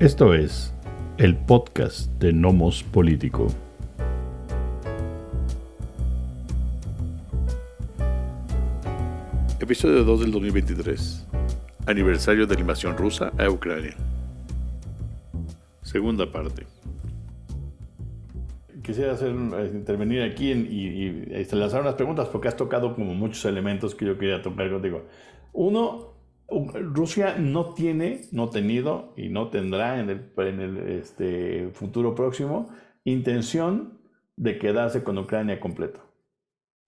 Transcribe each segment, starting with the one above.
Esto es el podcast de Nomos Político. Episodio 2 del 2023. Aniversario de la invasión rusa a Ucrania. Segunda parte. Quisiera hacer, eh, intervenir aquí y, y, lanzar unas preguntas porque has tocado como muchos elementos que yo quería tocar contigo. Uno, Rusia no tiene, no ha tenido y no tendrá en el, en el este, futuro próximo intención de quedarse con Ucrania completo.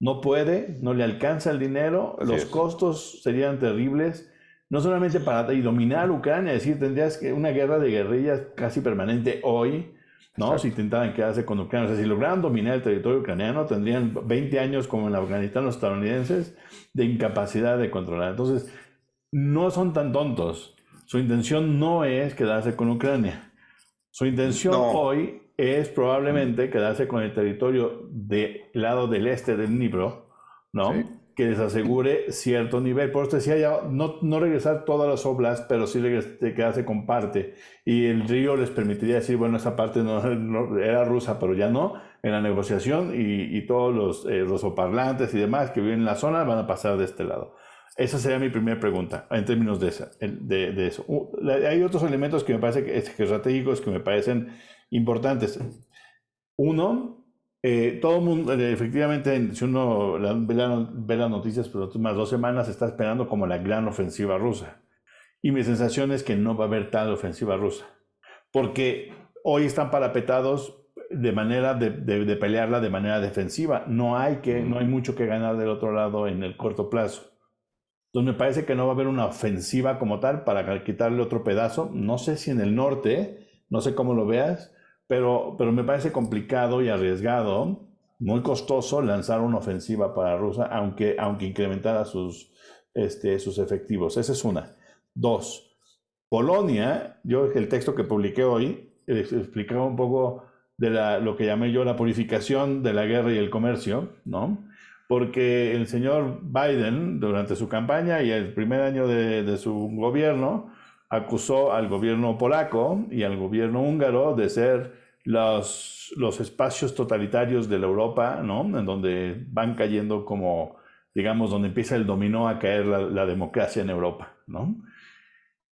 No puede, no le alcanza el dinero, los costos serían terribles, no solamente para dominar Ucrania, es decir, tendrías una guerra de guerrillas casi permanente hoy, ¿no? Si intentaran quedarse con Ucrania, o sea, si lograran dominar el territorio ucraniano, tendrían 20 años como en Afganistán los estadounidenses de incapacidad de controlar. Entonces, no son tan tontos. Su intención no es quedarse con Ucrania. Su intención hoy es probablemente quedarse con el territorio del lado del este del Nibro, ¿no? Que les asegure cierto nivel. Por eso decía ya, no, no regresar todas las oblas, pero sí quedarse con parte. Y el río les permitiría decir, bueno, esa parte no, era rusa, pero ya no, en la negociación, y, todos los eh, rusoparlantes y demás que viven en la zona van a pasar de este lado. Esa sería mi primera pregunta en términos de, esa, de, eso. hay otros elementos que me parecen que, estratégicos que me parecen importantes. Uno, eh, todo mundo, eh, efectivamente, si uno ve, las noticias por las últimas dos semanas, está esperando como la gran ofensiva rusa. Y mi sensación es que no va a haber tal ofensiva rusa. Porque hoy están parapetados de manera de, de, pelearla de manera defensiva. No hay, que, no hay mucho que ganar del otro lado en el corto plazo. Entonces me parece que no va a haber una ofensiva como tal para quitarle otro pedazo. No sé si en el norte, no sé cómo lo veas, pero, pero me parece complicado y arriesgado, muy costoso lanzar una ofensiva para Rusia, aunque, aunque incrementara sus, este, sus efectivos. Esa es una. Dos, Polonia, yo el texto que publiqué hoy explicaba un poco de la, lo que llamé yo la purificación de la guerra y el comercio, ¿no? Porque el señor Biden, durante su campaña y el primer año de, su gobierno, acusó al gobierno polaco y al gobierno húngaro de ser los, los espacios totalitarios de la Europa, ¿no? En donde van cayendo como, digamos, donde empieza el dominó a caer la, democracia en Europa, ¿no?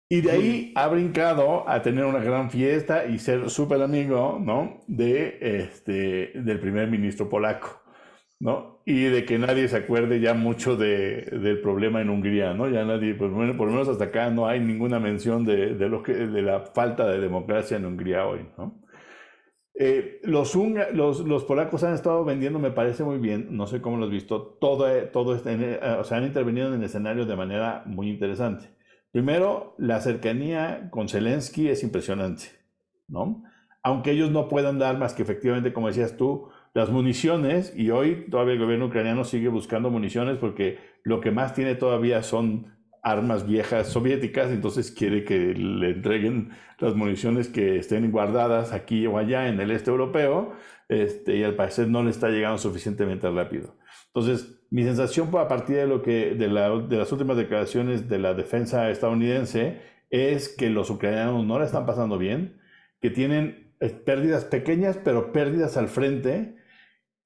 Y de ahí ha brincado a tener una gran fiesta y ser súper amigo, ¿no? De, este, del primer ministro polaco. ¿No? Y de que nadie se acuerde ya mucho de, del problema en Hungría, ¿no? Ya nadie, pues, bueno, por lo menos hasta acá no hay ninguna mención de, de, lo que, la falta de democracia en Hungría hoy. Eh, los, los, los, polacos han estado vendiendo, me parece muy bien, no sé cómo lo has visto, todo, todo este, eh, o sea, han intervenido en el escenario de manera muy interesante. Primero, la cercanía con Zelensky es impresionante, ¿no? Aunque ellos no puedan dar más que efectivamente, como decías tú, las municiones, y hoy todavía el gobierno ucraniano sigue buscando municiones porque lo que más tiene todavía son armas viejas soviéticas, entonces quiere que le entreguen las municiones que estén guardadas aquí o allá en el este europeo, este, y al parecer no le está llegando suficientemente rápido. Entonces, mi sensación a partir de, lo que, de, de las últimas declaraciones de la defensa estadounidense es que los ucranianos no la están pasando bien, que tienen eh, pérdidas pequeñas, pero pérdidas al frente,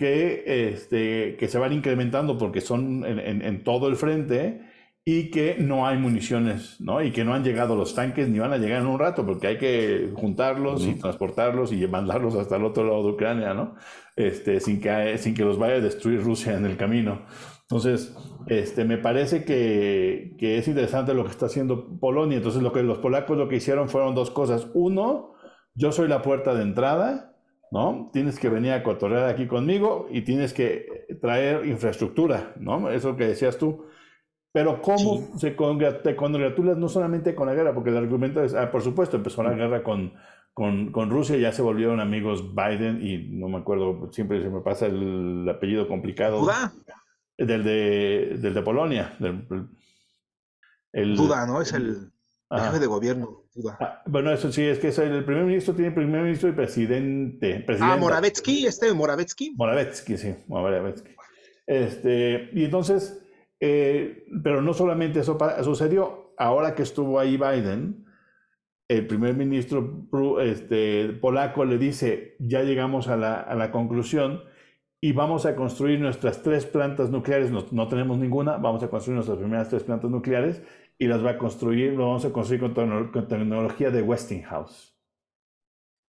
que, este, que se van incrementando porque son en, todo el frente y que no hay municiones, ¿no? Y que no han llegado los tanques ni van a llegar en un rato porque hay que juntarlos y transportarlos y mandarlos hasta el otro lado de Ucrania, ¿no? Este, sin, que, sin que los vaya a destruir Rusia en el camino. Entonces, este, me parece que, que es interesante lo que está haciendo Polonia. Entonces, lo que los polacos lo que hicieron fueron dos cosas. Uno, yo soy la puerta de entrada ¿no? Tienes que venir a cotorrear aquí conmigo y tienes que traer infraestructura, ¿no? Eso que decías tú. Pero ¿cómo se te congratulas no solamente con la guerra? Porque el argumento es, ah, por supuesto, empezó la guerra con, con, con, Rusia, ya se volvieron amigos Biden y no me acuerdo, siempre se me pasa el, apellido complicado. Del de, del de Polonia. el, Duda, ¿no? Es el, jefe de gobierno. Ah, bueno, eso sí, es que el primer ministro tiene primer ministro y presidente. Ah, Moravetsky, este Moravetsky. Moravetsky, sí, Moravetsky. Este, y entonces, eh, pero no solamente eso sucedió, ahora que estuvo ahí Biden, el primer ministro este, polaco le dice, ya llegamos a la, a la, conclusión y vamos a construir nuestras tres plantas nucleares, no, no, tenemos ninguna, vamos a construir nuestras primeras tres plantas nucleares y las va a construir, lo vamos a construir con, con tecnología de Westinghouse.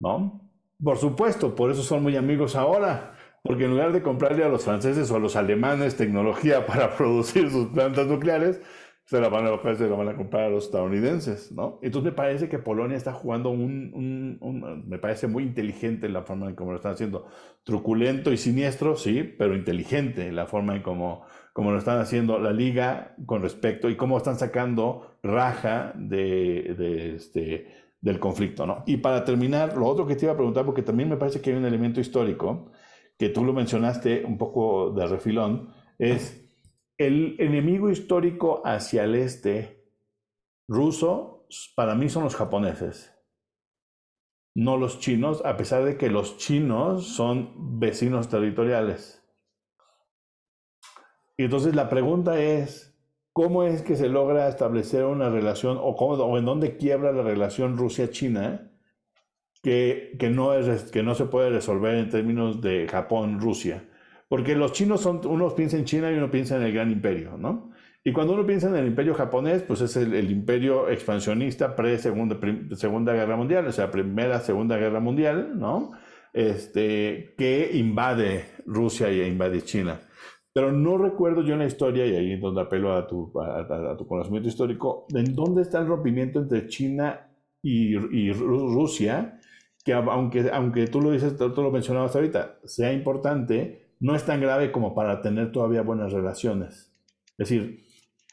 ¿No? Por supuesto, por eso son muy amigos ahora, porque en lugar de comprarle a los franceses o a los alemanes tecnología para producir sus plantas nucleares, se la van a, se la van a comprar a los estadounidenses, ¿no? Entonces me parece que Polonia está jugando un, un, un, me parece muy inteligente la forma en cómo lo están haciendo, truculento y siniestro, sí, pero inteligente la forma en cómo, cómo lo están haciendo la liga con respecto y cómo están sacando raja de, de este, del conflicto, ¿no? Y para terminar, lo otro que te iba a preguntar, porque también me parece que hay un elemento histórico, que tú lo mencionaste un poco de refilón, es el enemigo histórico hacia el este ruso, para mí son los japoneses, no los chinos, a pesar de que los chinos son vecinos territoriales. Y entonces la pregunta es, ¿cómo es que se logra establecer una relación o, en dónde quiebra la relación Rusia-China que, que, no que no se puede resolver en términos de Japón-Rusia? Porque los chinos son, uno piensa en China y uno piensa en el gran imperio, ¿no? Y cuando uno piensa en el imperio japonés, pues es el, imperio expansionista pre-segunda segunda Guerra Mundial, o sea, primera, segunda Guerra Mundial, ¿no? Este, que invade Rusia y invade China. Pero no recuerdo yo en la historia, y ahí es donde apelo a tu, a, tu conocimiento histórico, en dónde está el rompimiento entre China y, Rusia, que aunque, aunque tú lo dices, tú lo mencionabas ahorita, sea importante, no es tan grave como para tener todavía buenas relaciones. Es decir,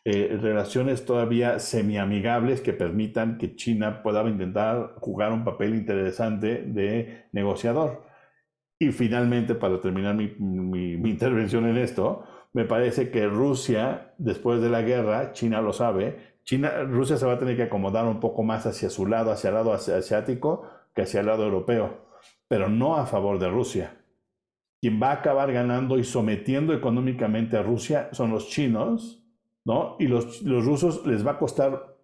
eh, relaciones todavía semi-amigables que permitan que China pueda intentar jugar un papel interesante de negociador. Y finalmente, para terminar mi, intervención en esto, me parece que Rusia, después de la guerra, China lo sabe, China, Rusia se va a tener que acomodar un poco más hacia su lado, hacia el lado asiático, que hacia el lado europeo, pero no a favor de Rusia quien va a acabar ganando y sometiendo económicamente a Rusia son los chinos, ¿no? Y los, los rusos les va a costar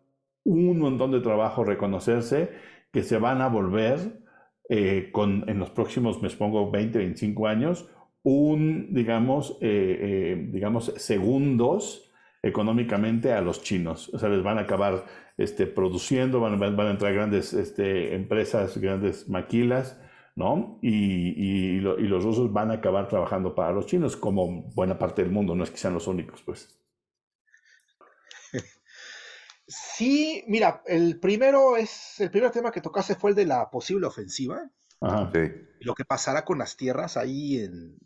un montón de trabajo reconocerse que se van a volver eh, con, en los próximos, me pongo 20, 25 años, un, digamos, eh, eh, digamos, segundos económicamente a los chinos. O sea, les van a acabar este, produciendo, van, a entrar grandes este, empresas, grandes maquilas, ¿no? Y, los rusos van a acabar trabajando para los chinos, como buena parte del mundo, no es que sean los únicos, pues. Sí, mira, el primero es, el primer tema que tocaste fue el de la posible ofensiva. Ajá. Lo que pasará con las tierras ahí en...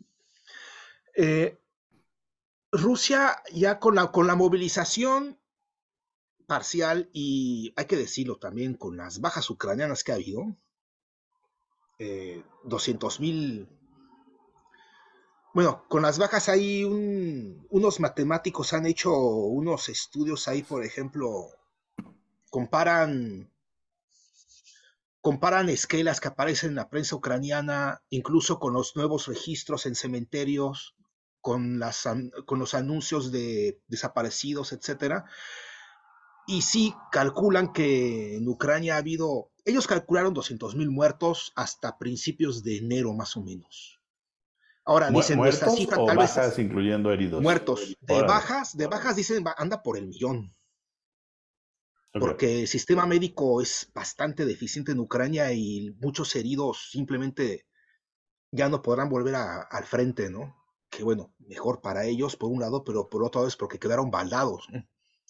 Eh, Rusia ya con la, con la movilización parcial y hay que decirlo también con las bajas ucranianas que ha habido, eh, 200 mil. Bueno, con las bajas hay unos matemáticos han hecho unos estudios ahí, por ejemplo, comparan comparan esquelas que aparecen en la prensa ucraniana, incluso con los nuevos registros en cementerios, con, las, con los anuncios de desaparecidos, etcétera. Y sí calculan que en Ucrania ha habido ellos calcularon 200.000 muertos hasta principios de enero, más o menos. Ahora dicen ¿Muertos cifra, o bajas incluyendo heridos. Muertos. De bajas, de bajas dicen anda por el millón. Porque el sistema médico es bastante deficiente en Ucrania y muchos heridos simplemente ya no podrán volver al frente, ¿no? Que bueno, mejor para ellos por un lado, pero por otro lado es porque quedaron baldados.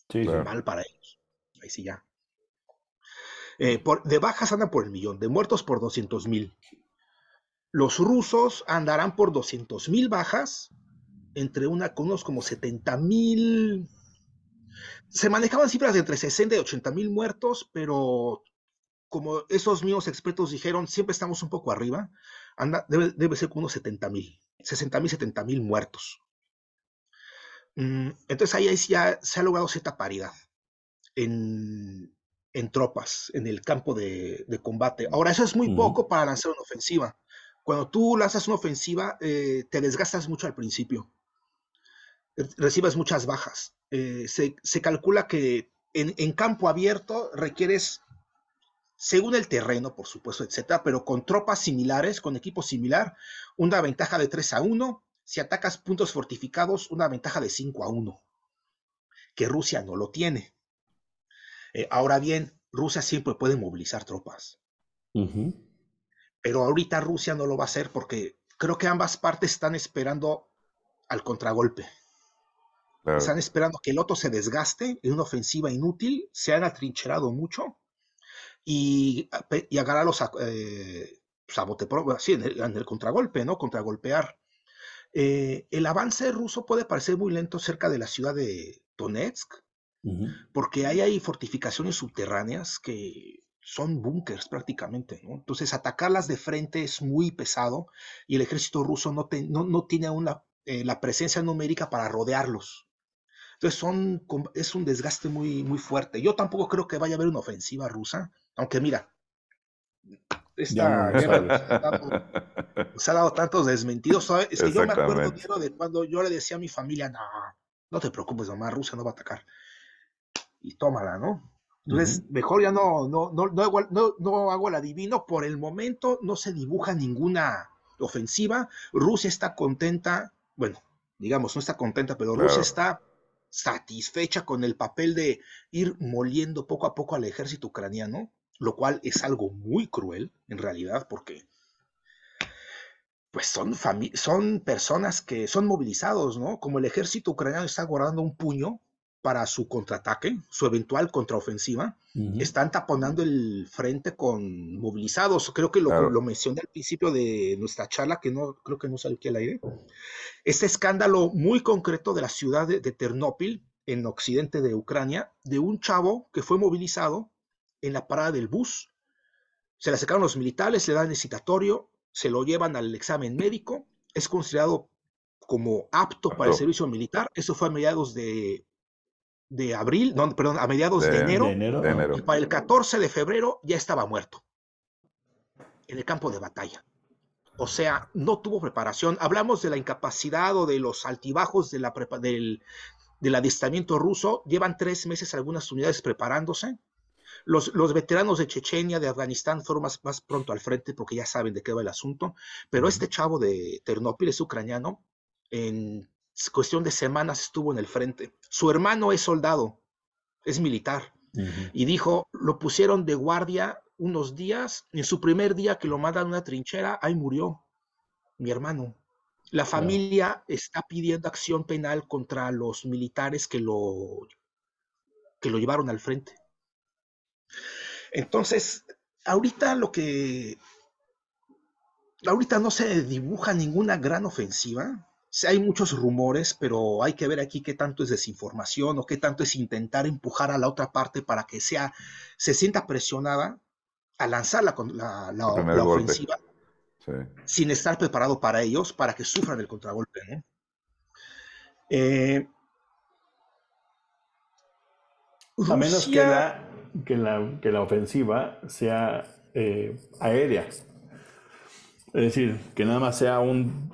Sí, Mal para ellos. Ahí sí ya. Eh, de bajas andan por el millón, de muertos por 200 mil. Los rusos andarán por 200 mil bajas, entre una con unos como 70 mil. Se manejaban cifras de entre 60 y 80 mil muertos, pero como esos mismos expertos dijeron, siempre estamos un poco arriba, anda, debe, ser como unos 70 mil, 60 mil, 70 mil muertos. Mm, entonces ahí ya se ha logrado cierta paridad en, en tropas, en el campo de, combate. Ahora, eso es muy poco para lanzar una ofensiva. Cuando tú lanzas una ofensiva, eh, te desgastas mucho al principio. Eh, recibes muchas bajas. Eh, se, calcula que en, campo abierto requieres según el terreno, por supuesto, etcétera, pero con tropas similares, con equipo similar, una ventaja de 3 a 1. Si atacas puntos fortificados, una ventaja de 5 a 1, que Rusia no lo tiene. Ahora bien, Rusia siempre puede movilizar tropas. Pero ahorita Rusia no lo va a hacer porque creo que ambas partes están esperando al contragolpe. Están esperando que el otro se desgaste en una ofensiva inútil, se han atrincherado mucho y, y agarrarlos a, eh, pues, en el, contragolpe, ¿no? Contragolpear. Eh, el avance ruso puede parecer muy lento cerca de la ciudad de Donetsk, porque ahí hay fortificaciones subterráneas que son búnkers prácticamente, ¿no? Entonces atacarlas de frente es muy pesado y el ejército ruso no, no, tiene una, eh, la presencia numérica para rodearlos. Entonces son, es un desgaste muy, muy fuerte. Yo tampoco creo que vaya a haber una ofensiva rusa, aunque mira, esta guerra se ha, dado, tantos desmentidos. Es que yo me acuerdo de cuando yo le decía a mi familia, no, no te preocupes, mamá, Rusia no va a atacar. Y tómala, ¿no? Entonces, mejor ya no, no, no, no, hago, no, no hago el adivino. Por el momento no se dibuja ninguna ofensiva. Rusia está contenta, bueno, digamos, no está contenta, pero Rusia está satisfecha con el papel de ir moliendo poco a poco al ejército ucraniano lo cual es algo muy cruel en realidad porque pues son, son personas que son movilizados, ¿no? Como el ejército ucraniano está guardando un puño para su contraataque, su eventual contraofensiva, están taponando el frente con movilizados. Creo que lo, lo, mencioné al principio de nuestra charla, que no creo que no salió aquí al aire. Este escándalo muy concreto de la ciudad de, de Ternópil, en occidente de Ucrania, de un chavo que fue movilizado en la parada del bus, se le acercaron los militares, le dan el citatorio, se lo llevan al examen médico, es considerado como apto para el servicio militar. Eso fue a mediados de, de abril, no, perdón, a mediados de, enero, enero. Y para el 14 de febrero ya estaba muerto en el campo de batalla. O sea, no tuvo preparación. Hablamos de la incapacidad o de los altibajos de la del, del adiestramiento ruso. Llevan tres meses algunas unidades preparándose los, veteranos de Chechenia, de Afganistán, fueron más, más, pronto al frente porque ya saben de qué va el asunto, pero este chavo de Ternópil es ucraniano, en cuestión de semanas estuvo en el frente. Su hermano es soldado, es militar, y dijo, lo pusieron de guardia unos días, en su primer día que lo mandan a una trinchera, ahí murió mi hermano. La familia está pidiendo acción penal contra los militares que lo, que lo llevaron al frente. Entonces, ahorita lo que... Ahorita no se dibuja ninguna gran ofensiva. Hay muchos rumores, pero hay que ver aquí qué tanto es desinformación o qué tanto es intentar empujar a la otra parte para que sea, se sienta presionada a lanzar la, la, ofensiva sin estar preparado para ellos, para que sufran el contragolpe. Eh, a menos que la, que la, que la ofensiva sea eh, aérea. Es decir, que nada más sea un,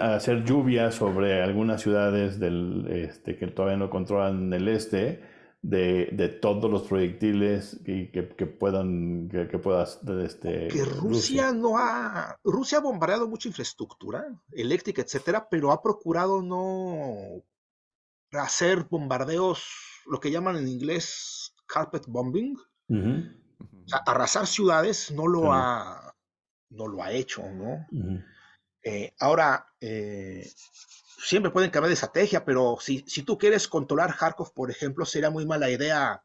hacer lluvia sobre algunas ciudades del este, que todavía no controlan el este, de, de todos los proyectiles que, que, puedan que, puedas este, que Rusia, no ha Rusia ha bombardeado mucha infraestructura eléctrica etcétera pero ha procurado no hacer bombardeos lo que llaman en inglés carpet bombing. arrasar ciudades no lo, ha, no lo ha hecho, ¿no? Eh, ahora, eh, siempre pueden cambiar de estrategia, pero si, si, tú quieres controlar Kharkov, por ejemplo, sería muy mala idea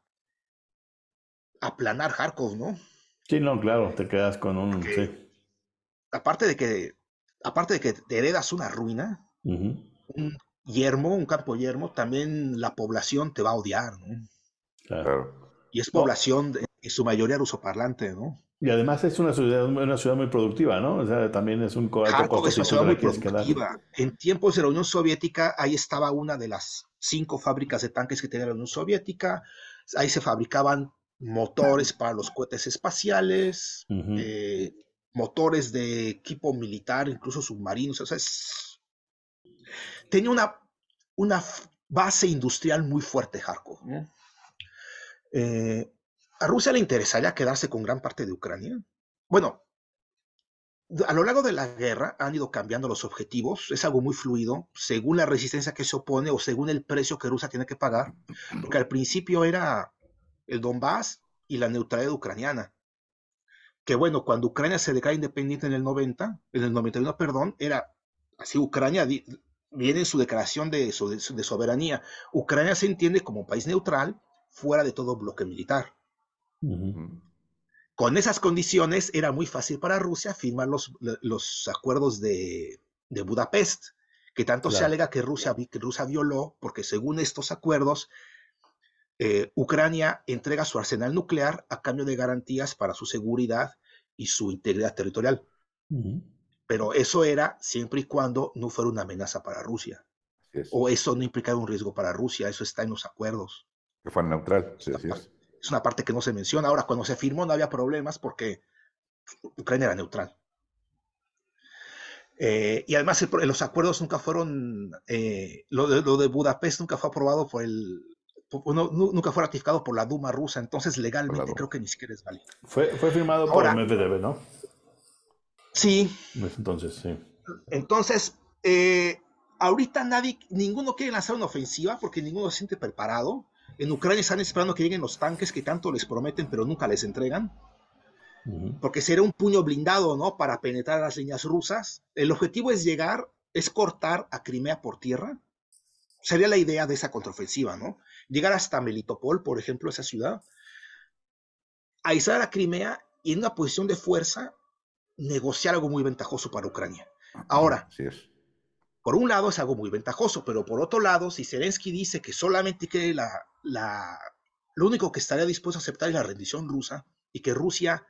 aplanar Kharkov, ¿no? Sí, no, claro, te quedas con un... Aparte de que aparte de que te heredas una ruina, un yermo, un campo yermo, también la población te va a odiar, ¿no? Claro. Y es población, en su mayoría rusoparlante, ¿no? Y además es una ciudad, una ciudad muy productiva, ¿no? O sea, también es un Kharkov es una ciudad muy productiva. En tiempos de la Unión Soviética, ahí estaba una de las cinco fábricas de tanques que tenía la Unión Soviética. Ahí se fabricaban motores para los cohetes espaciales, eh, motores de equipo militar, incluso submarinos. O sea, tenía una, una base industrial muy fuerte, Kharkov. ¿no? Eh, ¿A Rusia le interesaría quedarse con gran parte de Ucrania? Bueno, a lo largo de la guerra han ido cambiando los objetivos, es algo muy fluido, según la resistencia que se opone o según el precio que Rusia tiene que pagar, porque al principio era el Donbass y la neutralidad ucraniana. Que bueno, cuando Ucrania se declara independiente en el 90, en el 91, perdón, era así, Ucrania viene en su declaración de, soberanía. Ucrania se entiende como un país neutral fuera de todo bloque militar. Con esas condiciones era muy fácil para Rusia firmar los, los acuerdos de, de, Budapest, que tanto se alega que Rusia, que Rusia violó, porque según estos acuerdos, eh, Ucrania entrega su arsenal nuclear a cambio de garantías para su seguridad y su integridad territorial. Pero eso era siempre y cuando no fuera una amenaza para Rusia. O eso no implicaba un riesgo para Rusia, eso está en los acuerdos. Que fuera neutral, sí, es. Es una parte que no se menciona. Ahora, cuando se firmó no había problemas porque Ucrania era neutral. Eh, y además los acuerdos nunca fueron, eh, lo, de, Budapest nunca fue aprobado por el, nunca fue ratificado por la Duma rusa, entonces legalmente creo que ni siquiera es válido. Fue, fue firmado por el Medvedev, ¿no? Sí. Entonces, sí. Entonces, eh, ahorita nadie, ninguno quiere lanzar una ofensiva porque ninguno se siente preparado. En Ucrania están esperando que lleguen los tanques que tanto les prometen, pero nunca les entregan. Porque será un puño blindado, ¿no? Para penetrar las líneas rusas. El objetivo es llegar, es cortar a Crimea por tierra. Sería la idea de esa contraofensiva, ¿no? Llegar hasta Melitopol, por ejemplo, esa ciudad. Aislar a Crimea y en una posición de fuerza negociar algo muy ventajoso para Ucrania. Ahora, por un lado es algo muy ventajoso, pero por otro lado, si Zelensky dice que solamente quiere la, la, lo único que estaría dispuesto a aceptar es la rendición rusa y que Rusia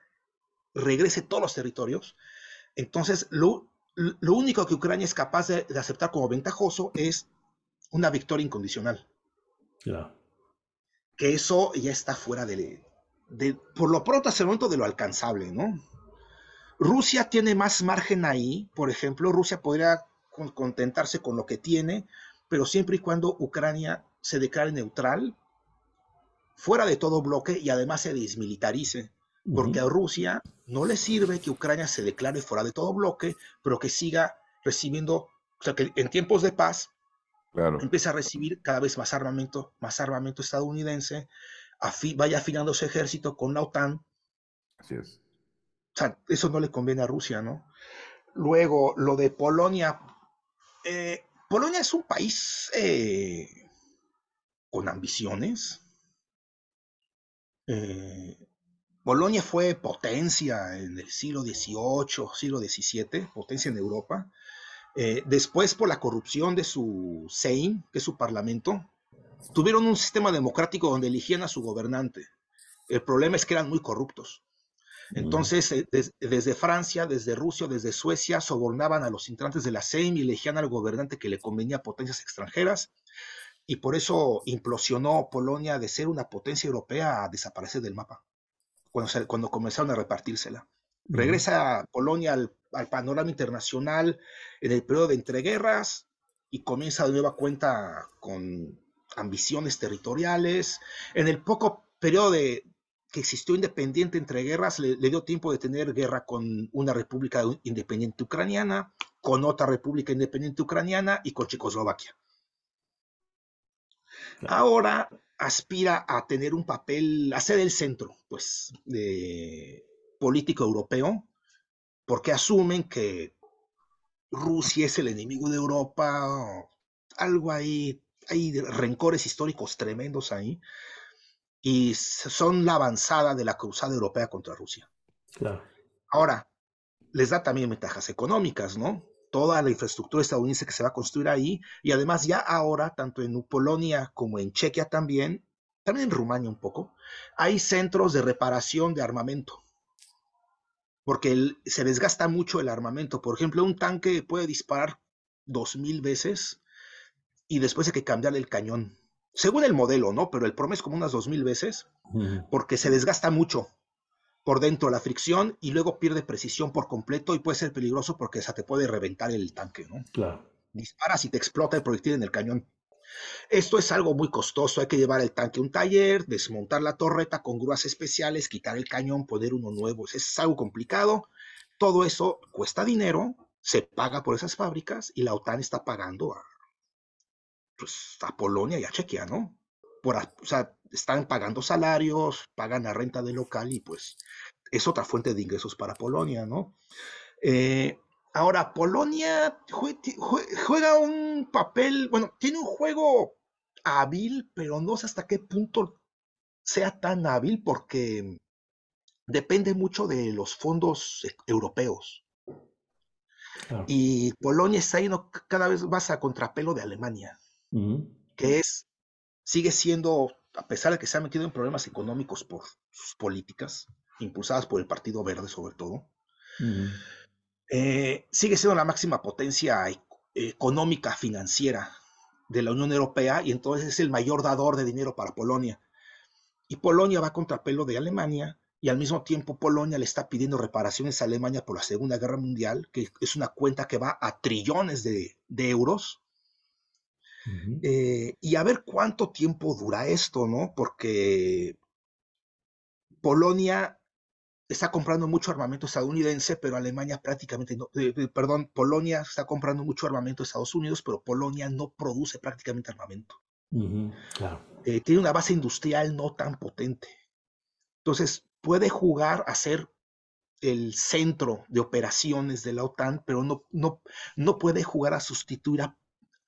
regrese todos los territorios, entonces lo, lo único que Ucrania es capaz de, aceptar como ventajoso es una victoria incondicional. Que eso ya está fuera de, de, por lo pronto hasta el momento de lo alcanzable, ¿no? Rusia tiene más margen ahí, por ejemplo, Rusia podría contentarse con lo que tiene, pero siempre y cuando Ucrania se declare neutral, fuera de todo bloque y además se desmilitarice, porque a Rusia no le sirve que Ucrania se declare fuera de todo bloque, pero que siga recibiendo, o sea, que en tiempos de paz claro. empiece a recibir cada vez más armamento, más armamento estadounidense, vaya afinando su ejército con la OTAN. Así es. O sea, eso no le conviene a Rusia, ¿no? Luego, lo de Polonia. Eh, Polonia es un país eh, con ambiciones. Eh, Polonia fue potencia en el siglo XVIII, siglo XVII, potencia en Europa. Eh, después, por la corrupción de su Sejm, que es su parlamento, tuvieron un sistema democrático donde eligían a su gobernante. El problema es que eran muy corruptos. Entonces, eh, desde Francia, desde Rusia, desde Suecia, sobornaban a los integrantes de la Sejm y elegían al gobernante que le convenía a potencias extranjeras y por eso implosionó Polonia de ser una potencia europea a desaparecer del mapa, cuando, cuando comenzaron a repartírsela. Regresa Polonia al, panorama internacional en el periodo de entreguerras y comienza de nueva cuenta con ambiciones territoriales. En el poco periodo de, que existió independiente entre guerras, le, dio tiempo de tener guerra con una república independiente ucraniana, con otra república independiente ucraniana y con Checoslovaquia. Ahora aspira a tener un papel, a ser el centro, pues, de político europeo, porque asumen que Rusia es el enemigo de Europa, algo ahí, hay rencores históricos tremendos ahí, y son la avanzada de la cruzada europea contra Rusia. Ahora, les da también ventajas económicas, ¿no? Toda la infraestructura estadounidense que se va a construir ahí y además ya ahora, tanto en Polonia como en Chequia también, también en Rumania un poco, hay centros de reparación de armamento. Porque se desgasta mucho el armamento. Por ejemplo, un tanque puede disparar dos mil veces y después hay que cambiarle el cañón. Según el modelo, ¿no? Pero el promedio es como unas dos mil veces porque se desgasta mucho por dentro la fricción y luego pierde precisión por completo y puede ser peligroso porque se te puede reventar el tanque, ¿no? Claro. Disparas y te explota el proyectil en el cañón. Esto es algo muy costoso, hay que llevar el tanque a un taller, desmontar la torreta con grúas especiales, quitar el cañón, poner uno nuevo. Es algo complicado. Todo eso cuesta dinero, se paga por esas fábricas y la OTAN está pagando a, pues, a Polonia y a Chequia, ¿no? Por, o sea, están pagando salarios, pagan la renta del local y pues es otra fuente de ingresos para Polonia, ¿no? Eh, ahora, Polonia juega un papel, bueno, tiene un juego hábil, pero no sé hasta qué punto sea tan hábil porque depende mucho de los fondos e, europeos. Y Polonia está yendo cada vez más a contrapelo de Alemania, que es, sigue siendo, a pesar de que se ha metido en problemas económicos por sus políticas, impulsadas por el Partido Verde sobre todo, eh, sigue siendo la máxima potencia económica financiera de la Unión Europea y entonces es el mayor dador de dinero para Polonia. Y Polonia va a contrapelo de Alemania y al mismo tiempo Polonia le está pidiendo reparaciones a Alemania por la Segunda Guerra Mundial, que es una cuenta que va a trillones de, euros. Eh, y a ver cuánto tiempo dura esto, ¿no? Porque Polonia está comprando mucho armamento estadounidense, pero Alemania prácticamente no, eh, eh, perdón, Polonia está comprando mucho armamento de Estados Unidos, pero Polonia no produce prácticamente armamento. Eh, tiene una base industrial no tan potente. Entonces, puede jugar a ser el centro de operaciones de la OTAN, pero no, no, no puede jugar a sustituir a,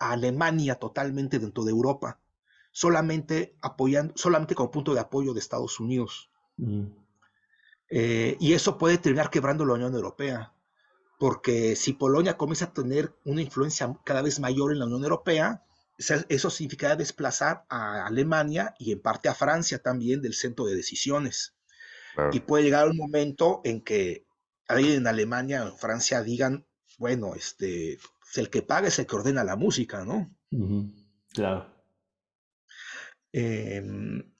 Alemania totalmente dentro de Europa, solamente apoyando, solamente como punto de apoyo de Estados Unidos. Eh, y eso puede terminar quebrando la Unión Europea, porque si Polonia comienza a tener una influencia cada vez mayor en la Unión Europea, eso significará desplazar a Alemania y en parte a Francia también del centro de decisiones. Y puede llegar un momento en que alguien en Alemania o en Francia digan, bueno, este, el que paga es el que ordena la música, ¿no? Claro. Em,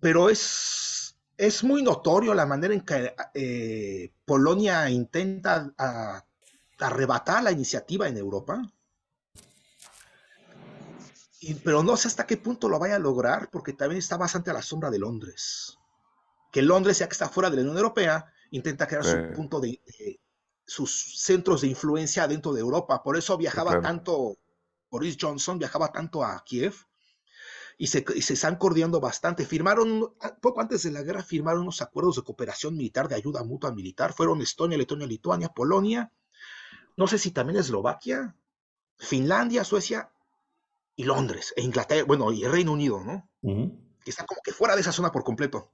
pero es es muy notorio la manera en que eh, Polonia intenta arrebatar la iniciativa en Europa. pero no sé hasta qué punto lo vaya a lograr, porque también está bastante a la sombra de Londres. Que Londres, ya que está fuera de la Unión Europea, intenta crear su punto de, sus centros de influencia dentro de Europa. Por eso viajaba tanto, Boris Johnson viajaba tanto a Kiev, y se, están coordinando bastante. Firmaron, ah, poco antes de la guerra, firmaron unos acuerdos de cooperación militar, de ayuda mutua militar. Fueron Estonia, Letonia, Lituania, Polonia, no sé si también Eslovaquia, Finlandia, Suecia y Londres, e Inglaterra, bueno, y el Reino Unido, ¿no? Que está como que fuera de esa zona por completo.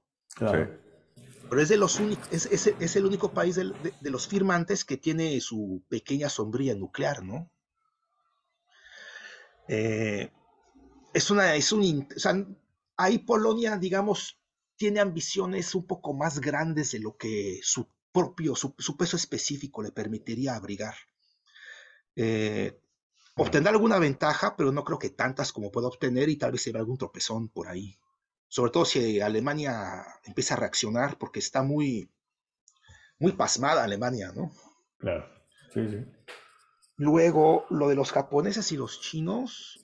Pero es el único país de, los firmantes que tiene su pequeña sombrilla nuclear, ¿no? Eh, es una, es un, o ahí Polonia, digamos, tiene ambiciones un poco más grandes de lo que su propio, su, peso específico le permitiría abrigar. Eh, obtendrá alguna ventaja, pero no creo que tantas como pueda obtener y tal vez se vea algún tropezón por ahí. Sobre todo si Alemania empieza a reaccionar, porque está muy, muy pasmada Alemania, ¿no? Claro, sí, sí. Luego, lo de los japoneses y los chinos,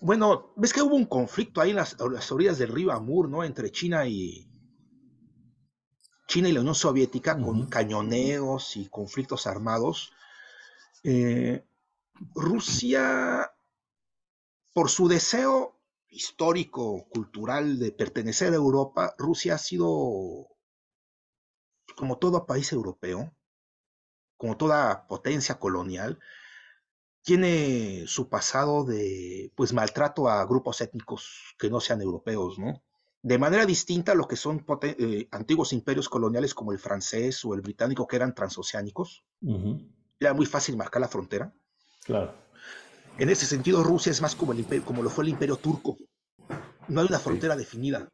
Bueno, ves que hubo un conflicto ahí en las, orillas del río Amur, ¿no? Entre China y China y la Unión Soviética, con cañoneos y conflictos armados. Eh, Rusia, por su deseo histórico, cultural de pertenecer a Europa, Rusia ha sido, como todo país europeo, como toda potencia colonial, tiene su pasado de pues maltrato a grupos étnicos que no sean europeos, ¿no? De manera distinta a lo que son eh, antiguos imperios coloniales como el francés o el británico que eran transoceánicos. Era muy fácil marcar la frontera. Claro. En ese sentido, Rusia es más como, el imperio, como lo fue el imperio turco. No hay una frontera definida.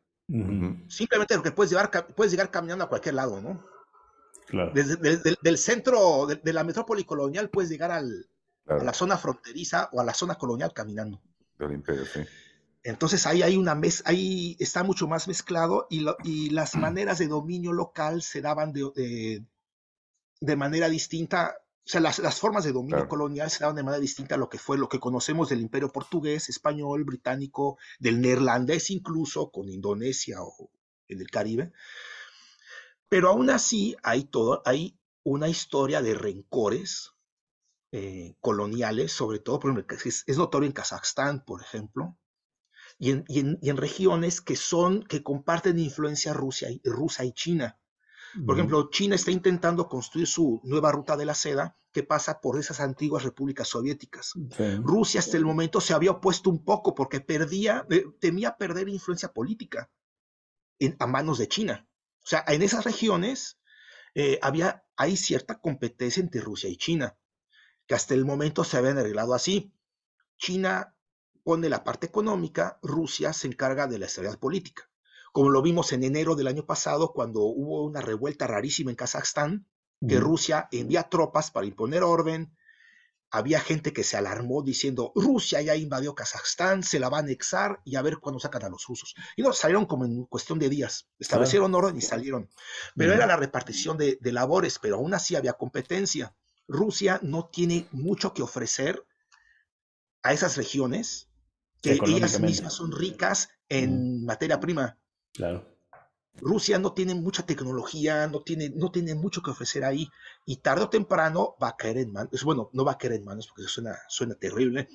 Simplemente lo que puedes llevar, puedes llegar caminando a cualquier lado, ¿no? Claro. Desde, del centro de, la metrópoli colonial puedes llegar al, a la zona fronteriza o a la zona colonial caminando. Del imperio, sí. Entonces ahí hay una mez ahí está mucho más mezclado y, y las maneras de dominio local se daban de, de, manera distinta O sea, las, las formas de dominio Claro. colonial se daban de manera distinta a lo que fue lo que conocemos del imperio portugués, español, británico, del neerlandés incluso, con Indonesia o en el Caribe. Pero aún así hay, todo, hay una historia de rencores eh, coloniales, sobre todo, por ejemplo, es, es notorio en Kazajstán, por ejemplo, y en, y en- y en regiones que son, que comparten influencia Rusia rusa y China. Por ejemplo, China está intentando construir su nueva ruta de la seda que pasa por esas antiguas repúblicas soviéticas. Sí. Rusia hasta el momento se había opuesto un poco porque perdía, eh, temía perder influencia política en- a manos de China. O sea, en esas regiones eh, había, hay cierta competencia entre Rusia y China, que hasta el momento se habían arreglado así. China pone la parte económica, Rusia se encarga de la estabilidad política. Como lo vimos en enero del año pasado, cuando hubo una revuelta rarísima en Kazajstán, que. Rusia envía tropas para imponer orden. Había gente que se alarmó diciendo, Rusia ya invadió Kazajstán, se la va a anexar y a ver cuándo sacan a los rusos. Y no, salieron como en cuestión de días, establecieron orden y salieron. Pero era la repartición de, de labores, pero aún así había competencia. Rusia no tiene mucho que ofrecer a esas regiones que ellas mismas son ricas en materia prima. Claro. Rusia no tiene mucha tecnología, no tiene, no tiene mucho que ofrecer ahí y tarde o temprano va a caer en manos, bueno, no va a caer en manos porque eso suena, suena terrible,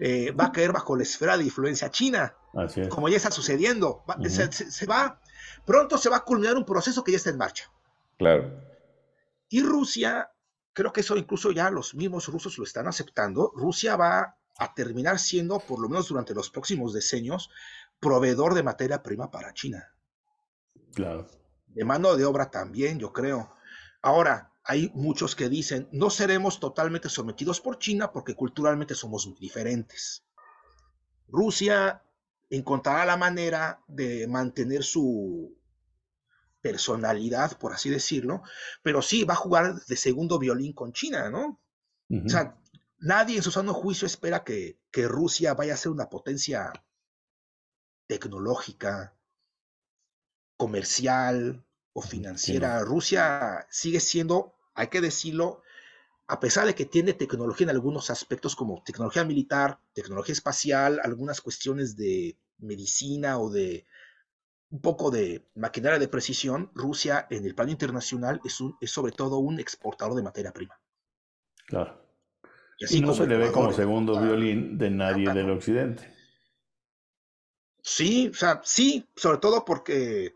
eh, va a caer bajo la esfera de influencia china, Así es. como ya está sucediendo. Va- Ujú. se, se- se va, pronto se va a culminar un proceso que ya está en marcha. Claro. Y Rusia, creo que eso incluso ya los mismos rusos lo están aceptando, Rusia va a terminar siendo, por lo menos durante los próximos decenios, proveedor de materia prima para China. Claro. de mano de obra también, yo creo. Ahora, hay muchos que dicen, no seremos totalmente sometidos por China porque culturalmente somos muy diferentes. Rusia encontrará la manera de mantener su personalidad, por así decirlo, pero sí va a jugar de segundo violín con China, ¿no? O sea, nadie en su sano juicio espera que, que Rusia vaya a ser una potencia tecnológica, comercial o financiera. Rusia sigue siendo, hay que decirlo, a pesar de que tiene tecnología en algunos aspectos como tecnología militar, tecnología espacial, algunas cuestiones de medicina o de un poco de maquinaria de precisión, Rusia en el plano internacional es, un- es sobre todo un exportador de materia prima. Claro. Y así Y no se le ve como segundo violín de nadie del occidente. Sí, o sea, sí, sobre todo porque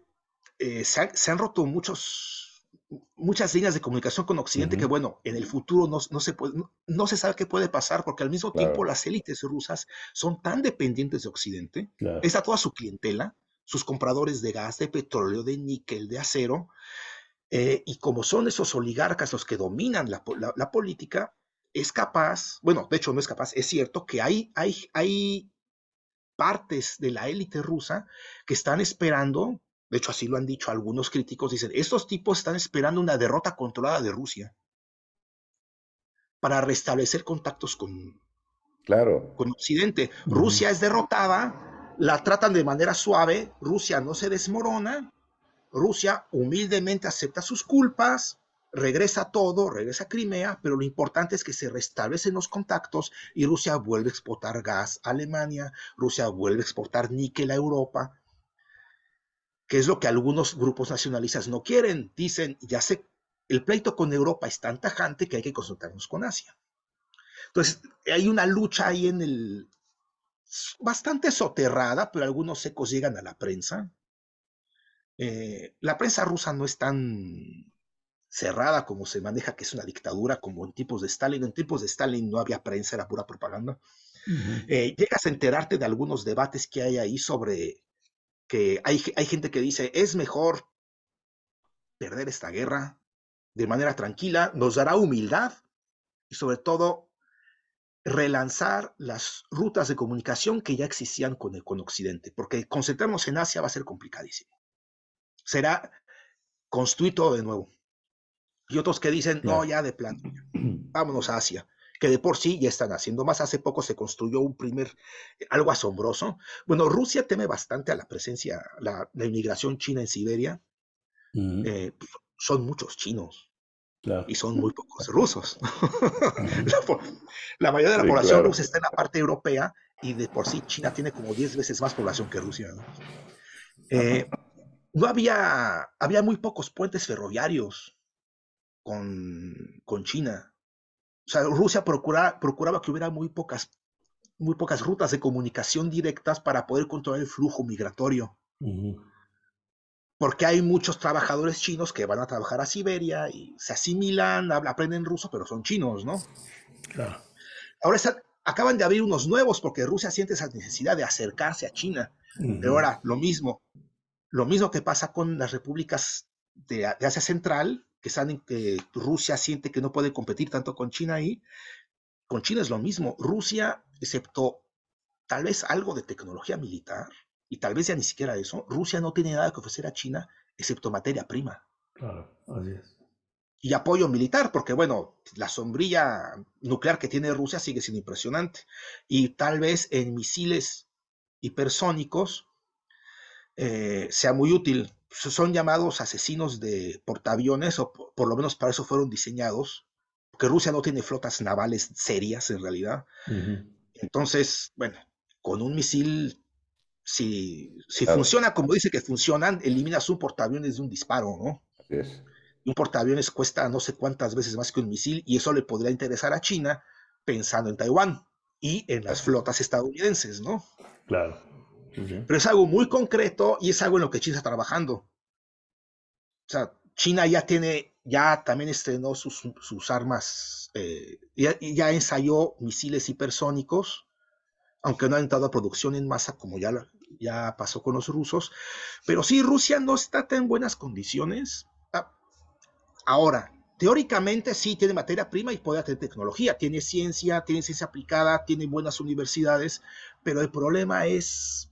eh, se, han, se han roto muchos, muchas líneas de comunicación con Occidente que, bueno, en el futuro no, no se puede, no, no se sabe qué puede pasar porque al mismo Claro. tiempo las élites rusas son tan dependientes de Occidente, Claro. está toda su clientela, sus compradores de gas, de petróleo, de níquel, de acero, eh, y como son esos oligarcas los que dominan la, la- la política, es capaz, bueno, de hecho no es capaz, es cierto que hay, hay, hay partes de la élite rusa que están esperando, de hecho así lo han dicho algunos críticos, dicen, estos tipos están esperando una derrota controlada de Rusia para restablecer contactos con, Claro. con Occidente. Rusia es derrotada, la tratan de manera suave, Rusia no se desmorona, Rusia humildemente acepta sus culpas, regresa todo, regresa Crimea, pero lo importante es que se restablecen los contactos y Rusia vuelve a exportar gas a Alemania, Rusia vuelve a exportar níquel a Europa, que es lo que algunos grupos nacionalistas no quieren. Dicen, ya sé, el pleito con Europa es tan tajante que hay que consultarnos con Asia. Entonces, hay una lucha ahí en el bastante soterrada, pero algunos ecos llegan a la prensa. Eh, la prensa rusa no es tan cerrada como se maneja que es una dictadura como en tipos de Stalin. En tipos de Stalin no había prensa, era pura propaganda. Eh, llegas a enterarte de algunos debates que hay ahí sobre que hay, hay gente que dice es mejor perder esta guerra de manera tranquila, nos dará humildad y sobre todo relanzar las rutas de comunicación que ya existían con, el, con Occidente, porque concentrarnos en Asia va a ser complicadísimo. Será construir todo de nuevo. Y otros que dicen, no, ya de plano, vámonos a Asia, que de por sí ya están haciendo más. Hace poco se construyó un primer, algo asombroso. Bueno, Rusia teme bastante a la presencia, la, la inmigración china en Siberia. Ujú. Eh, son muchos chinos. Y son muy pocos rusos. la, mayoría de la población rusa está en la parte europea y de por sí China tiene como 10 veces más población que Rusia. ¿no? Eh, no había, había muy pocos puentes ferroviarios con, con China. O sea, Rusia procura, procuraba que hubiera muy pocas, muy pocas rutas de comunicación directas para poder controlar el flujo migratorio. Porque hay muchos trabajadores chinos que van a trabajar a Siberia y se asimilan, aprenden ruso, pero son chinos, ¿no? Claro. Ahora acaban de abrir unos nuevos porque Rusia siente esa necesidad de acercarse a China. Pero ahora, lo mismo, lo mismo que pasa con las repúblicas de, Asia Central, que Rusia siente que no puede competir tanto con China ahí. Con China es lo mismo. Rusia, excepto tal vez algo de tecnología militar, y tal vez ya ni siquiera eso, Rusia no tiene nada que ofrecer a China excepto materia prima. Claro, así es. Y apoyo militar, porque bueno, la sombrilla nuclear que tiene Rusia sigue siendo impresionante. Y tal vez en misiles hipersónicos, eh, sea muy útil. Son llamados asesinos de portaaviones, o por, lo menos para eso fueron diseñados, porque Rusia no tiene flotas navales serias en realidad. Entonces, bueno, con un misil, si, si funciona como dice que funcionan, eliminas un portaaviones de un disparo, ¿no? un portaaviones cuesta no sé cuántas veces más que un misil, y eso le podría interesar a China pensando en Taiwán y en las flotas estadounidenses, ¿no? Claro. Pero es algo muy concreto y es algo en lo que China está trabajando. O sea, China ya tiene, ya también estrenó sus, sus armas, eh, ya, ya, ensayó misiles hipersónicos, aunque no ha entrado a producción en masa como ya, ya pasó con los rusos. Pero sí, Rusia no está en buenas condiciones. Ah, ahora, teóricamente sí tiene materia prima y puede tener tecnología, tiene ciencia, tiene ciencia aplicada, tiene buenas universidades, pero el problema es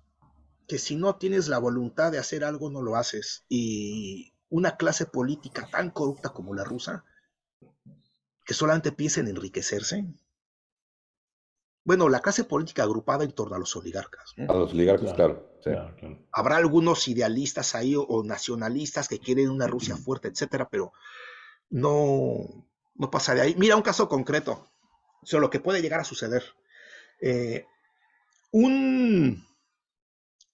que si no tienes la voluntad de hacer algo, no lo haces. Y una clase política tan corrupta como la rusa, que solamente piensa en enriquecerse. Bueno, la clase política agrupada en torno a los oligarcas. A los oligarcas, claro. Habrá algunos idealistas ahí o, nacionalistas que quieren una Rusia fuerte, etcétera, pero no, no pasa de ahí. Mira un caso concreto sobre lo que puede llegar a suceder. Eh, un,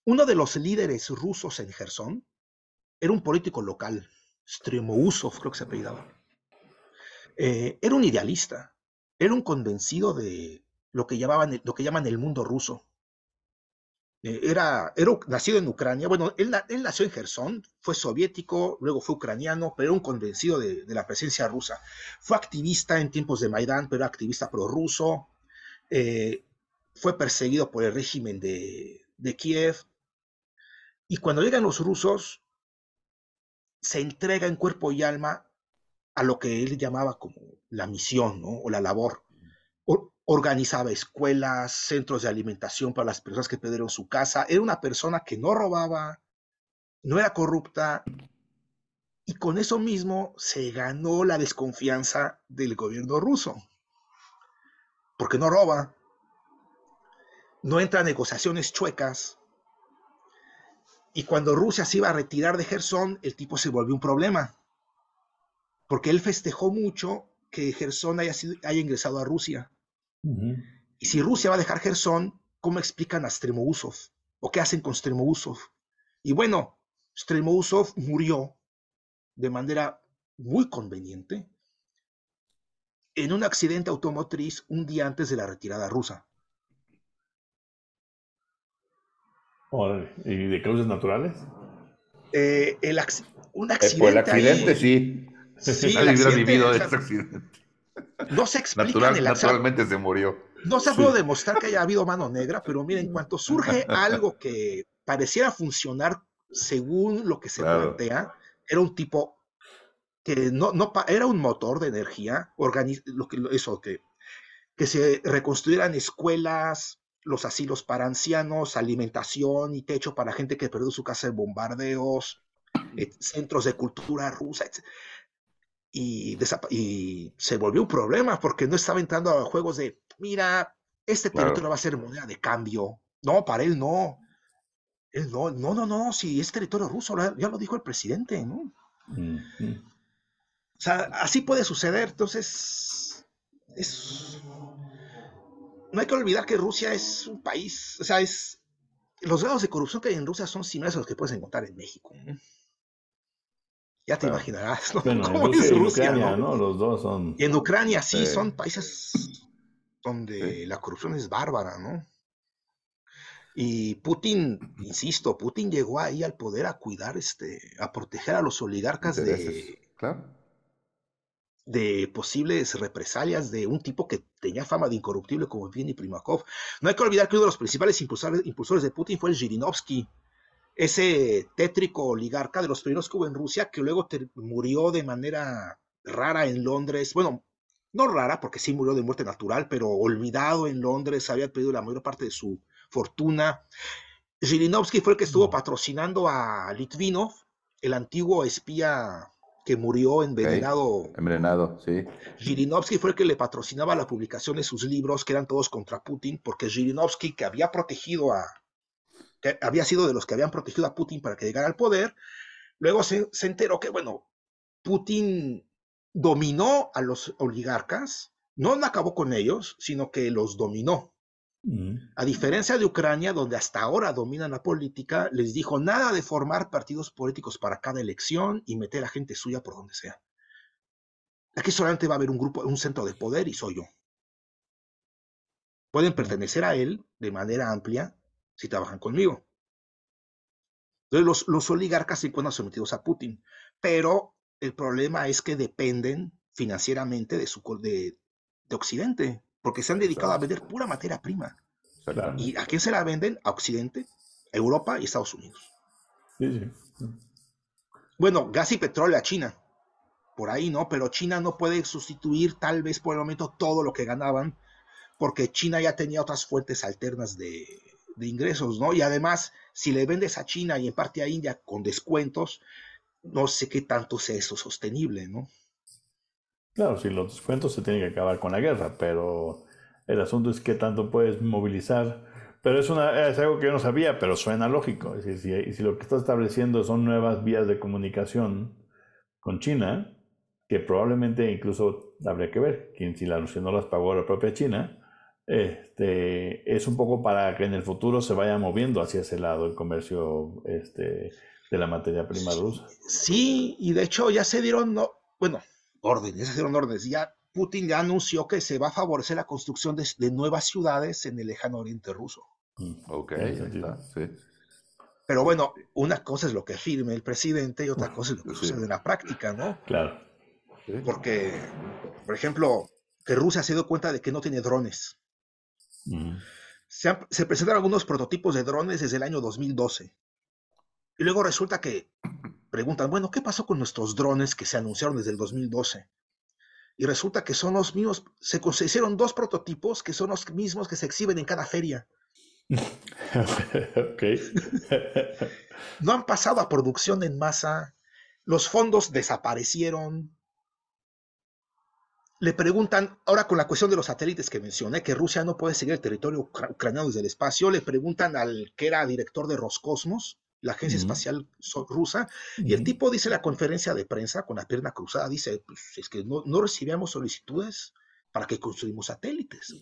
uno de los líderes rusos en Gerson era un político local, Stremousov, creo que se apellidaba. Eh, era un idealista, era un convencido de lo que, llaman el mundo ruso. Eh, era, nacido en Ucrania, bueno, él, nació en Gerson, fue soviético, luego fue ucraniano, pero era un convencido de, la presencia rusa. Fue activista en tiempos de Maidán, pero era activista prorruso. Eh, fue perseguido por el régimen de Kiev, y cuando llegan los rusos, se entrega en cuerpo y alma a lo que él llamaba como la misión ¿no? o la labor. organizaba escuelas, centros de alimentación para las personas que perdieron su casa. Era una persona que no robaba, no era corrupta, y con eso mismo se ganó la desconfianza del gobierno ruso. Porque no roba, no entra a negociaciones chuecas, y cuando Rusia se iba a retirar de Gerson, el tipo se volvió un problema. Porque él festejó mucho que Gerson haya, haya ingresado a Rusia. Y si Rusia va a dejar Gerson, ¿cómo explican a Stremousov? ¿O qué hacen con Stremousov? Y bueno, Stremousov murió de manera muy conveniente en un accidente automotriz un día antes de la retirada rusa. ¿Y de causas naturales? Eh, el un accidente. Eh, por el accidente, sí. Sí, Nadie hubiera vivido de ese accidente. No se explica. Natural, naturalmente se murió. No se pudo demostrar que haya habido mano negra, pero miren, en cuanto surge algo que pareciera funcionar según lo que se plantea, era un tipo que no, no era un motor de energía, lo que, eso, que, que se reconstruyeran escuelas, los asilos para ancianos, alimentación y techo para gente que perdió su casa en bombardeos, eh, centros de cultura rusa, y, y, se volvió un problema porque no estaba entrando a juegos de, mira, este territorio va a ser moneda de cambio. No, para él no. Él no, no, no, no, si es territorio ruso, ya lo dijo el presidente, ¿no? O sea, así puede suceder. Entonces, es... No hay que olvidar que Rusia es un país, o sea, es... Los grados de corrupción que hay en Rusia son similares a los que puedes encontrar en México. ¿no? Ya te Claro. imaginarás, ¿no? Bueno, en ¿Cómo Rusia es y Rusia, Ucrania, ¿no? ¿no? Los dos son. Y en Ucrania sí, Sí. son países donde Sí. la corrupción es bárbara, ¿no? Y Putin, insisto, Putin llegó ahí al poder a cuidar, este, a proteger a los oligarcas Intereses. de, Claro. De posibles represalias de un tipo que tenía fama de incorruptible como Evgeny Primakov. No hay que olvidar que uno de los principales impulsores, impulsores de Putin fue el Zhirinovsky, ese tétrico oligarca de los primeros que hubo en Rusia, que luego murió de manera rara en Londres. Bueno, no rara, porque sí murió de muerte natural, pero olvidado en Londres, había perdido la mayor parte de su fortuna. Zhirinovsky fue el que estuvo patrocinando a Litvinov, el antiguo espía que murió envenenado Envenenado, sí. Zhirinovsky fue el que le patrocinaba la publicación de sus libros, que eran todos contra Putin, porque Zhirinovsky, que había protegido a. que había sido de los que habían protegido a Putin para que llegara al poder, luego se, se enteró que, bueno, Putin dominó a los oligarcas, no acabó con ellos, sino que los dominó. A diferencia de Ucrania, donde hasta ahora dominan la política, les dijo nada de formar partidos políticos para cada elección y meter a gente suya por donde sea. Aquí solamente va a haber un grupo, un centro de poder y soy yo. Pueden pertenecer a él de manera amplia si trabajan conmigo. Entonces los, los oligarcas se encuentran sometidos a Putin, pero el problema es que dependen financieramente de, su, de, de Occidente, porque se han dedicado a vender pura materia prima. ¿Y a quién se la venden? A Occidente, Europa y Estados Unidos. Sí, sí. Bueno, gas y petróleo a China. Por ahí no, pero China no puede sustituir tal vez por el momento todo lo que ganaban, porque China ya tenía otras fuentes alternas de, de ingresos, ¿no? Y además, si le vendes a China y en parte a India con descuentos, no sé qué tanto sea eso sostenible, ¿no? Claro, si los descuentos se tienen que acabar con la guerra, pero el asunto es qué tanto puedes movilizar. Pero es, una, es algo que yo no sabía, pero suena lógico. Si, si lo que está estableciendo son nuevas vías de comunicación con China, que probablemente incluso habría que ver, quien si la Rusia no las pagó la propia China, este, es un poco para que en el futuro se vaya moviendo hacia ese lado el comercio este, de la materia prima rusa. Sí, y de hecho ya se dieron, no, bueno, órdenes, dieron órdenes. Ya Putin ya anunció que se va a favorecer la construcción de, de nuevas ciudades en el lejano oriente ruso. Mm. Ok, ahí está, sí. Pero bueno, una cosa es lo que firme el presidente y otra cosa es lo que Sí. sucede en la práctica, ¿no? Claro. sí. Porque, por ejemplo, que Rusia se dio cuenta de que no tiene drones. Mm. Se, han- se presentaron algunos prototipos de drones desde el año 2012. Y luego resulta que preguntan, bueno, ¿qué pasó con nuestros drones que se anunciaron desde el 2012? Y resulta que son los mismos, se, se hicieron dos prototipos que son los mismos que se exhiben en cada feria. ok. No han pasado a producción en masa, los fondos desaparecieron. Le preguntan, ahora con la cuestión de los satélites que mencioné, que Rusia no puede seguir el territorio ucra- ucraniano desde el espacio, le preguntan al que era director de Roscosmos, la agencia espacial rusa, y el tipo dice en la conferencia de prensa con la pierna cruzada, dice, pues es que no, no recibíamos solicitudes para que construimos satélites.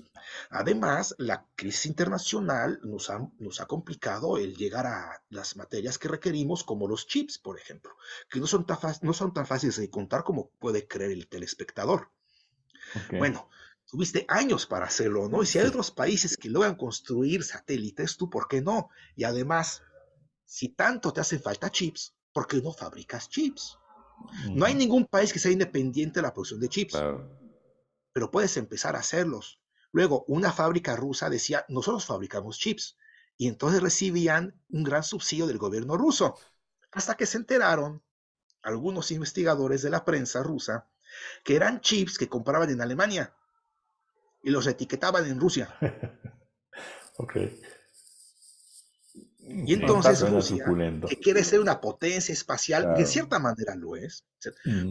Además, la crisis internacional nos ha, nos ha complicado el llegar a las materias que requerimos, como los chips, por ejemplo, que no son tan, no son tan fáciles de contar como puede creer el telespectador. Bueno, tuviste años para hacerlo, ¿no? Y si hay otros países que logran construir satélites, tú, ¿por qué no? Y además, si tanto te hacen falta chips, ¿por qué no fabricas chips? No hay ningún país que sea independiente de la producción de chips Claro. pero puedes empezar a hacerlos. Luego, una fábrica rusa decía, nosotros fabricamos chips, y entonces recibían un gran subsidio del gobierno ruso, hasta que se enteraron algunos investigadores de la prensa rusa que eran chips que compraban en Alemania y los etiquetaban en Rusia. Ok. Y entonces Rusia, que quiere ser una potencia espacial, Claro. cierta manera lo es,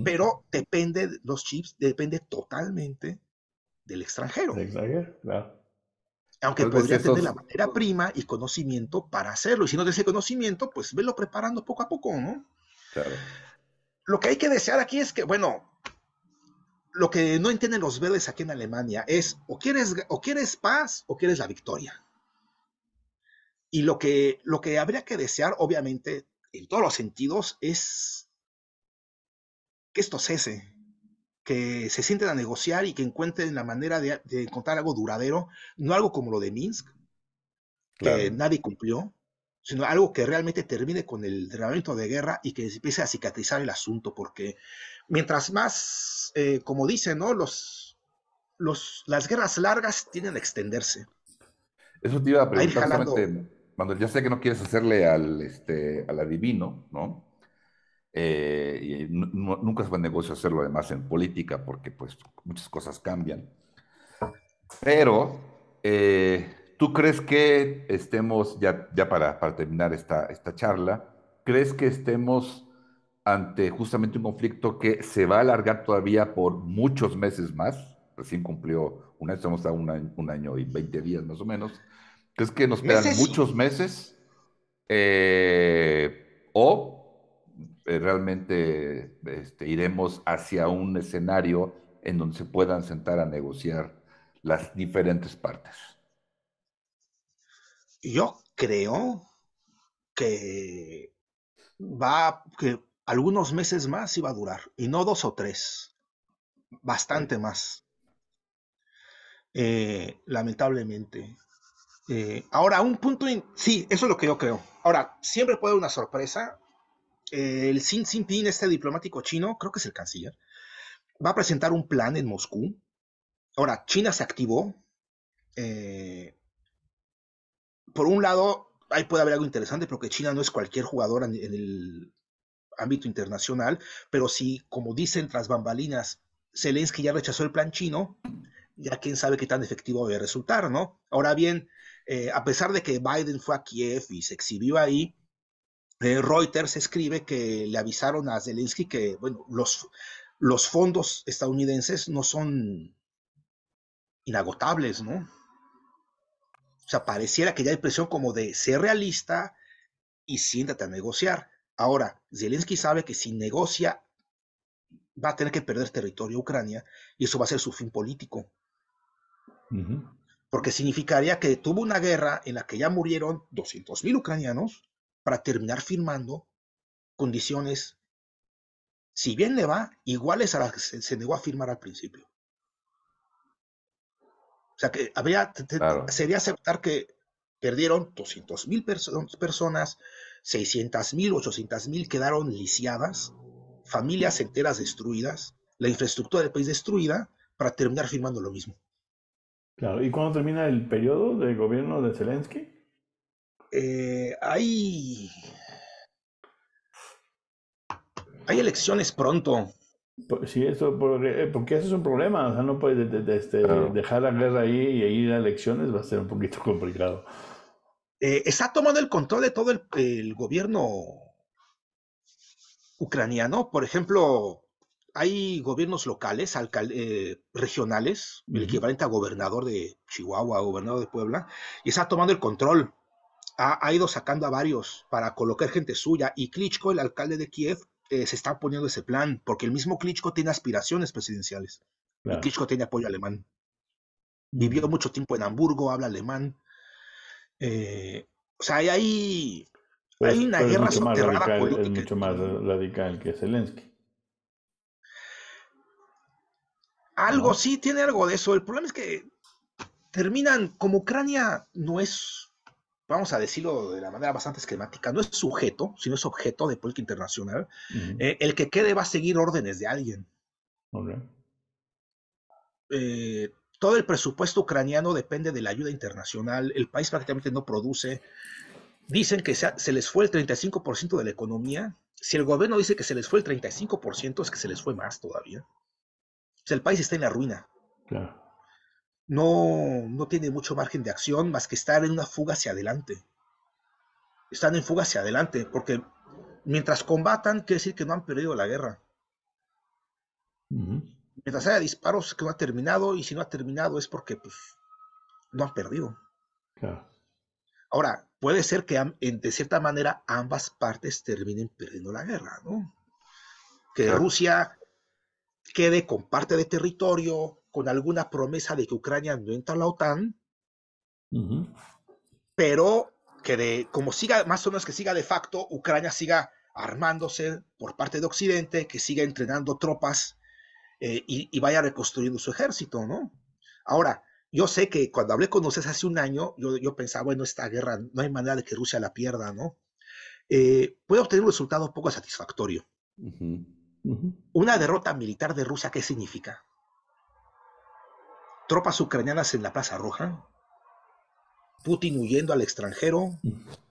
pero depende, de- los chips depende totalmente del extranjero. Exagero, claro. Aunque podría tener la materia prima y conocimiento para hacerlo. Y si no tienes ese conocimiento, pues velo preparando poco a poco, ¿no? Claro. Lo que hay que desear aquí es que, bueno, lo que no entienden los verdes aquí en Alemania es o quieres, o quieres paz o quieres la victoria. Y lo que, lo que habría que desear, obviamente, en todos los sentidos, es que esto cese, que se sienten a negociar y que encuentren la manera de, encontrar algo duradero, no algo como lo de Minsk, que nadie cumplió, sino algo que realmente termine con el derramamiento de guerra y que empiece a cicatrizar el asunto, porque mientras más, eh, como dicen, ¿no? Los, los, las guerras largas tienden a extenderse. Eso te iba a preguntar cuando ya sé que no quieres hacerle al, este, al adivino, ¿no? Eh, y nunca es buen negocio hacerlo además en política porque pues muchas cosas cambian. Pero, eh, ¿tú crees que estemos, ya, ya para, para terminar esta, esta charla, crees que estemos ante justamente un conflicto que se va a alargar todavía por muchos meses más? Recién cumplió un año, estamos a un año, un año y 20 días más o menos. ¿Crees que nos quedan muchos meses? Eh, ¿O eh, realmente este, iremos hacia un escenario en donde se puedan sentar a negociar las diferentes partes. Yo creo que va, que algunos meses más iba a durar, y no dos o tres, bastante más. Eh, lamentablemente. Eh, ahora, un punto, sí, eso es lo que yo creo. Ahora, siempre puede haber una sorpresa, el Xi Jinping, este diplomático chino, creo que es el canciller, va a presentar un plan en Moscú. Ahora, China se activó. Eh, por un lado, ahí puede haber algo interesante, porque China no es cualquier jugador en, el ámbito internacional, pero sí, como dicen tras bambalinas, Zelensky ya rechazó el plan chino, ya quién sabe qué tan efectivo a resultar, ¿no? Ahora bien, eh, a pesar de que Biden fue a Kiev y se exhibió ahí, eh, Reuters escribe que le avisaron a Zelensky que, bueno, los, los fondos estadounidenses no son inagotables, ¿no? O sea, pareciera que ya hay presión como de ser realista y siéntate a negociar. Ahora, Zelensky sabe que si negocia va a tener que perder territorio a Ucrania y eso va a ser su fin político. Porque significaría que tuvo una guerra en la que ya murieron 200.000 ucranianos para terminar firmando condiciones, si bien le va, iguales a las que se, negó a firmar al principio. O sea que habría, sería aceptar que perdieron 200 mil personas, 600 mil, 800 mil quedaron lisiadas, familias enteras destruidas, la infraestructura del país destruida, para terminar firmando lo mismo. Claro, ¿y cuándo termina el periodo de gobierno de Zelensky? Eh, hay, hay elecciones pronto. Sí, eso, porque, porque eso es un problema. O sea, no puedes este, dejar la guerra ahí y ir a elecciones, va a ser un poquito complicado. Eh, está tomando el control de todo el, gobierno ucraniano. Por ejemplo, hay gobiernos locales, eh, regionales, el equivalente a gobernador de Chihuahua, gobernador de Puebla, y está tomando el control ha, ido sacando a varios para colocar gente suya y Klitschko, el alcalde de Kiev, eh, se está poniendo ese plan, porque el mismo Klitschko tiene aspiraciones presidenciales. Y Klitschko tiene apoyo alemán. Vivió mucho tiempo en Hamburgo, habla alemán. Eh, o sea, hay, hay pues, una guerra soterrada política. Es mucho más radical que Zelensky. Algo, sí, tiene algo de eso. El problema es que terminan, como Ucrania no es vamos a decirlo de la manera bastante esquemática, no es sujeto, sino es objeto de política internacional, eh, el que quede va a seguir órdenes de alguien. Eh, todo el presupuesto ucraniano depende de la ayuda internacional, el país prácticamente no produce. Dicen que se, les fue el 35% de la economía. Si el gobierno dice que se les fue el 35%, es que se les fue más todavía. O sea, el país está en la ruina. Claro no, no tiene mucho margen de acción más que estar en una fuga hacia adelante. Están en fuga hacia adelante, porque mientras combatan, quiere decir que no han perdido la guerra. Mientras haya disparos, que no ha terminado, y si no ha terminado es porque pues, no han perdido. Ahora, puede ser que de cierta manera ambas partes terminen perdiendo la guerra, ¿no? Que Rusia quede con parte de territorio, con alguna promesa de que Ucrania no entra a la OTAN, pero que de, como siga, más o menos que siga de facto, Ucrania siga armándose por parte de Occidente, que siga entrenando tropas eh, y, vaya reconstruyendo su ejército, ¿no? Ahora, yo sé que cuando hablé con ustedes hace un año, yo, yo pensaba, bueno, esta guerra no hay manera de que Rusia la pierda, ¿no? Eh, puede obtener un resultado poco satisfactorio. Una derrota militar de Rusia, ¿qué significa? Tropas ucranianas en la Plaza Roja, Putin huyendo al extranjero,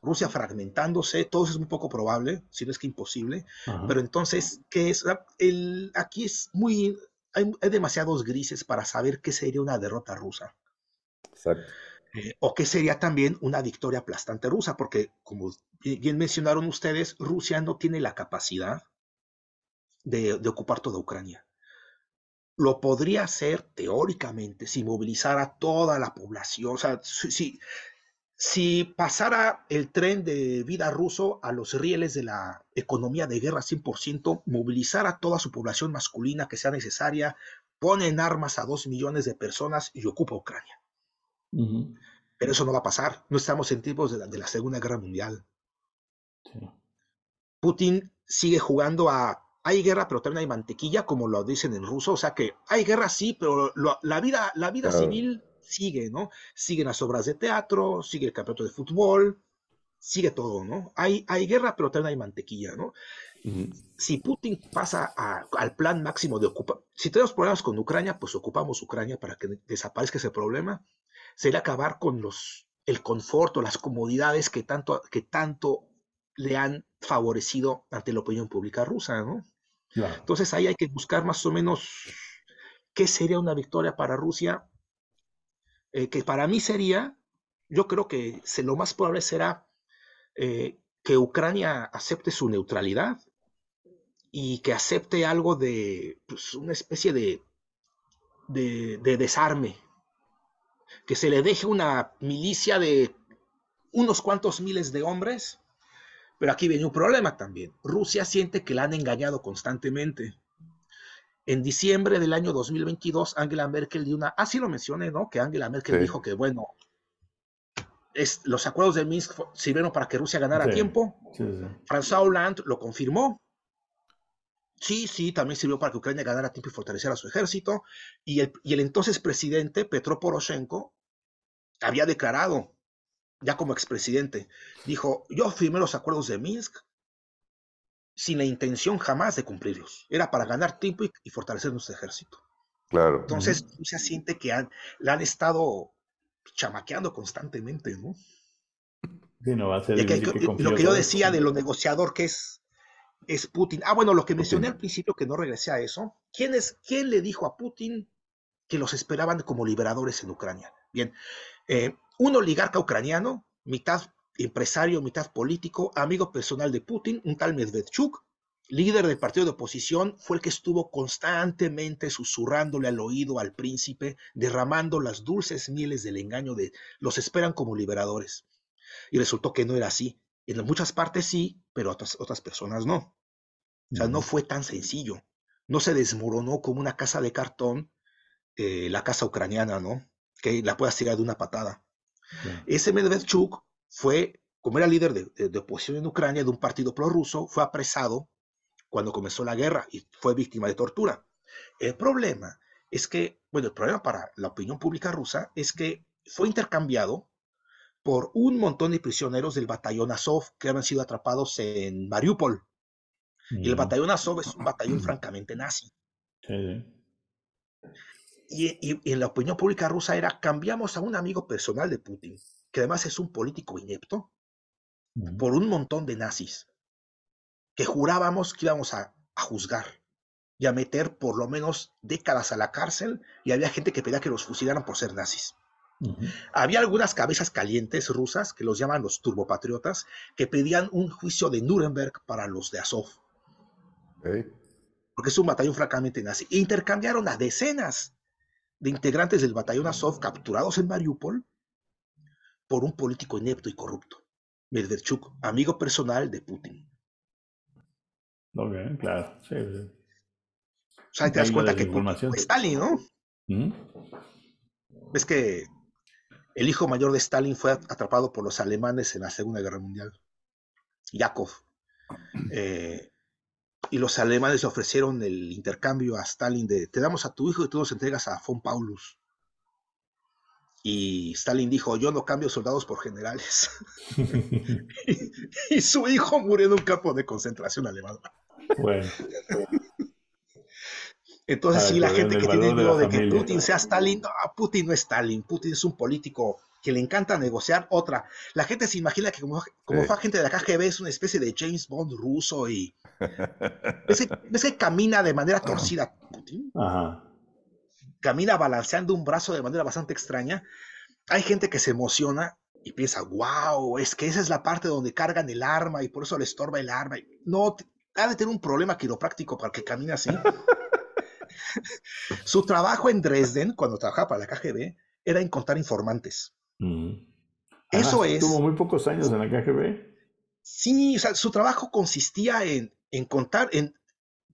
Rusia fragmentándose, todo eso es muy poco probable, si no es que imposible. Pero entonces, ¿qué es? El, aquí es muy, hay, demasiados grises para saber qué sería una derrota rusa. Exacto. Eh, o qué sería también una victoria aplastante rusa, porque como bien mencionaron ustedes, Rusia no tiene la capacidad de, ocupar toda Ucrania. Lo podría hacer teóricamente si movilizara toda la población. O sea, si, si pasara el tren de vida ruso a los rieles de la economía de guerra 100%, movilizara toda su población masculina que sea necesaria, pone en armas a dos millones de personas y ocupa Ucrania. Pero eso no va a pasar. No estamos en tiempos de la, de la Segunda Guerra Mundial. Putin sigue jugando a hay guerra, pero también hay mantequilla, como lo dicen en ruso. O sea que hay guerra, sí, pero la vida, la vida civil sigue, ¿no? Siguen las obras de teatro, sigue el campeonato de fútbol, sigue todo, ¿no? Hay, hay guerra, pero también hay mantequilla, ¿no? Si Putin pasa al plan máximo de ocupar, si tenemos problemas con Ucrania, pues ocupamos Ucrania para que desaparezca ese problema. Sería acabar con los, el confort o las comodidades que tanto, que tanto le han favorecido ante la opinión pública rusa, ¿no? Entonces ahí hay que buscar más o menos qué sería una victoria para Rusia, eh, que para mí sería, yo creo que se, lo más probable será eh, que Ucrania acepte su neutralidad y que acepte algo de pues, una especie de, de, de desarme, que se le deje una milicia de unos cuantos miles de hombres pero aquí viene un problema también. Rusia siente que la han engañado constantemente. En diciembre del año 2022, Angela Merkel dio una, así lo mencioné, ¿no? Que Angela Merkel dijo que, bueno, es, los acuerdos de Minsk sirvieron para que Rusia ganara tiempo. François Hollande lo confirmó. Sí, sí, también sirvió para que Ucrania ganara tiempo y fortaleciera su ejército. Y el, y el entonces presidente Petro Poroshenko había declarado ya como expresidente, dijo, yo firmé los acuerdos de Minsk sin la intención jamás de cumplirlos. Era para ganar tiempo y, fortalecer nuestro ejército. Claro. Entonces, se siente que han, la han estado chamaqueando constantemente, ¿no? Sí, no va a ser lo que yo decía de lo negociador que es, es Putin. Ah, bueno, lo que mencioné al principio, que no regresé a eso. ¿Quién, es, ¿Quién le dijo a Putin que los esperaban como liberadores en Ucrania? Bien, eh, un oligarca ucraniano, mitad empresario, mitad político, amigo personal de Putin, un tal Medvedchuk, líder del partido de oposición, fue el que estuvo constantemente susurrándole al oído al príncipe, derramando las dulces mieles del engaño de los esperan como liberadores. Y resultó que no era así. En muchas partes sí, pero otras, otras personas no. O sea, no fue tan sencillo. No se desmoronó como una casa de cartón, eh, la casa ucraniana, ¿no? Que la puedas tirar de una patada. Ese Medvedchuk fue, como era líder de, oposición en Ucrania de un partido prorruso, fue apresado cuando comenzó la guerra y fue víctima de tortura. El problema es que, bueno, el problema para la opinión pública rusa es que fue intercambiado por un montón de prisioneros del batallón Azov que habían sido atrapados en Mariupol. Y el batallón Azov es un batallón francamente nazi. Sí. Y, en la opinión pública rusa era, cambiamos a un amigo personal de Putin, que además es un político inepto, por un montón de nazis, que jurábamos que íbamos a, juzgar y a meter por lo menos décadas a la cárcel, y había gente que pedía que los fusilaran por ser nazis. Había algunas cabezas calientes rusas, que los llaman los turbopatriotas, que pedían un juicio de Nuremberg para los de Azov. Porque es un batallón francamente nazi. E intercambiaron a decenas de integrantes del batallón Azov capturados en Mariupol por un político inepto y corrupto, Medvedchuk, amigo personal de Putin. Ok, claro, sí. O sea, te das cuenta que Stalin, ¿no? ¿Mm? Ves que el hijo mayor de Stalin fue atrapado por los alemanes en la Segunda Guerra Mundial. Yakov. Eh, y los alemanes le ofrecieron el intercambio a Stalin de te damos a tu hijo y tú nos entregas a von Paulus. Y Stalin dijo, yo no cambio soldados por generales. y, su hijo murió en un campo de concentración alemán. Bueno. Entonces, sí, la gente que tiene miedo de, que Putin sea Stalin, no, Putin no es Stalin, Putin es un político que le encanta negociar. Otra, la gente se imagina que como, como fue agente de la KGB es una especie de James Bond ruso y... ¿Ves que, camina de manera torcida Putin? Camina balanceando un brazo de manera bastante extraña. Hay gente que se emociona y piensa, wow, es que esa es la parte donde cargan el arma y por eso le estorba el arma. No, ha de tener un problema quiropráctico para que camine así. Su trabajo en Dresden, cuando trabajaba para la KGB, era encontrar informantes. Mm. Eso es. Tuvo muy pocos años en la KGB. Sí, o sea, su trabajo consistía en, en contar, en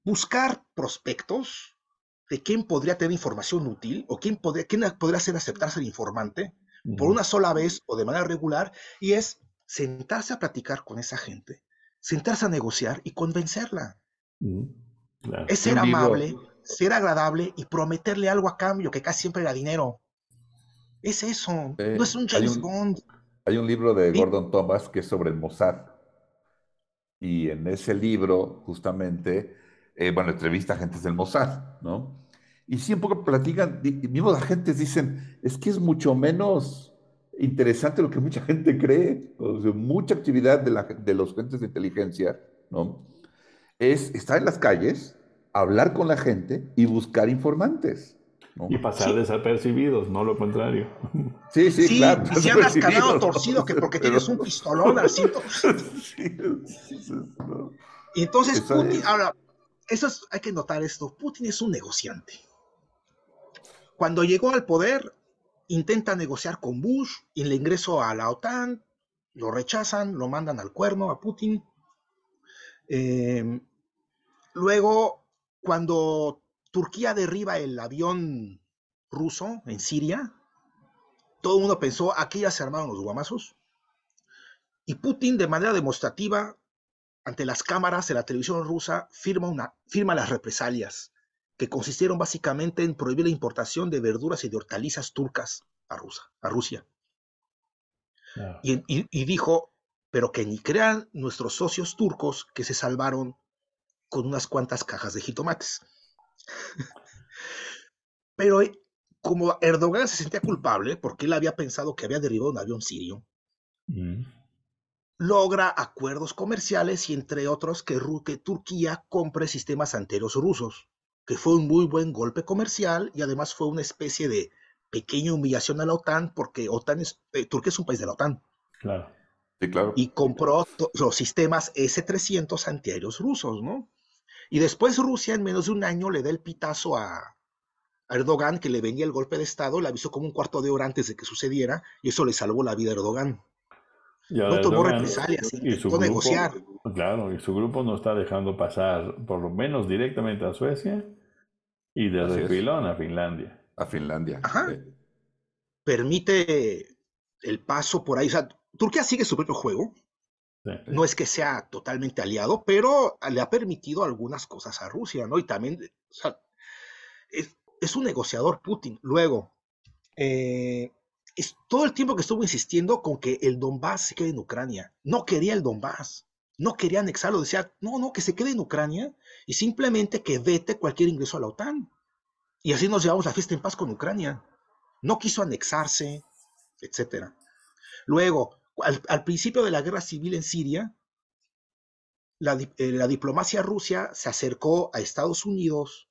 buscar prospectos de quién podría tener información útil o quién podría, quién podría hacer aceptarse el informante por una sola vez o de manera regular, y es sentarse a platicar con esa gente, sentarse a negociar y convencerla. Es ser amable, ser agradable y prometerle algo a cambio, que casi siempre era dinero. Es eso, no es un James Bond. Hay un libro de Gordon Thomas que es sobre el Mossad. Y en ese libro, justamente, eh, bueno, entrevista a agentes del Mossad, ¿no? Y poco platican, mismos agentes dicen, es que es mucho menos interesante lo que mucha gente cree, mucha actividad de, la, de los agentes de inteligencia, ¿no? Es estar en las calles, hablar con la gente y buscar informantes. Y pasar desapercibidos, no lo contrario. Sí, sí, sí claro. Y si andas cagado torcido que porque tienes un pistolón al cinto. Y entonces Putin, ahora, eso hay que notar esto, Putin es un negociante. Cuando llegó al poder, intenta negociar con Bush y le ingreso a la OTAN, lo rechazan, lo mandan al cuerno a Putin. Eh, luego cuando Turquía derriba el avión ruso en Siria, todo el mundo pensó, aquí ya se armaron los guamazos. Y Putin, de manera demostrativa, ante las cámaras de la televisión rusa, firma, una, firma las represalias, que consistieron básicamente en prohibir la importación de verduras y de hortalizas turcas a, a Rusia. y, dijo, pero que ni crean nuestros socios turcos que se salvaron con unas cuantas cajas de jitomates. Pero eh, como Erdogan se sentía culpable porque él había pensado que había derribado un avión sirio, mm. logra acuerdos comerciales y entre otros que, Turquía compre sistemas anteros rusos, que fue un muy buen golpe comercial y además fue una especie de pequeña humillación a la OTAN porque OTAN es, eh, Turquía es un país de la OTAN. Claro. Sí, claro. Y compró los sistemas S-300 antiaéreos rusos, ¿no? Y después Rusia en menos de un año le da el pitazo a, Erdogan que le venía el golpe de Estado, le avisó como un cuarto de hora antes de que sucediera y eso le salvó la vida a Erdogan. no tomó represalias, intentó negociar. Claro, y su grupo no está dejando pasar por lo menos directamente a Suecia y de filón a Finlandia. A Finlandia. Ajá. Permite el paso por ahí. O sea, Turquía sigue su propio juego, no es que sea totalmente aliado, pero le ha permitido algunas cosas a Rusia, ¿no? Y también, o sea, es, un negociador Putin. Luego, eh, es todo el tiempo que estuvo insistiendo con que el Donbass se quede en Ucrania. No quería el Donbass, no quería anexarlo. Decía, no, no, que se quede en Ucrania y simplemente que vete cualquier ingreso a la OTAN. Y así nos llevamos la fiesta en paz con Ucrania. No quiso anexarse, etcétera. Luego, al, principio de la guerra civil en Siria, eh, la, diplomacia rusa se acercó a Estados Unidos,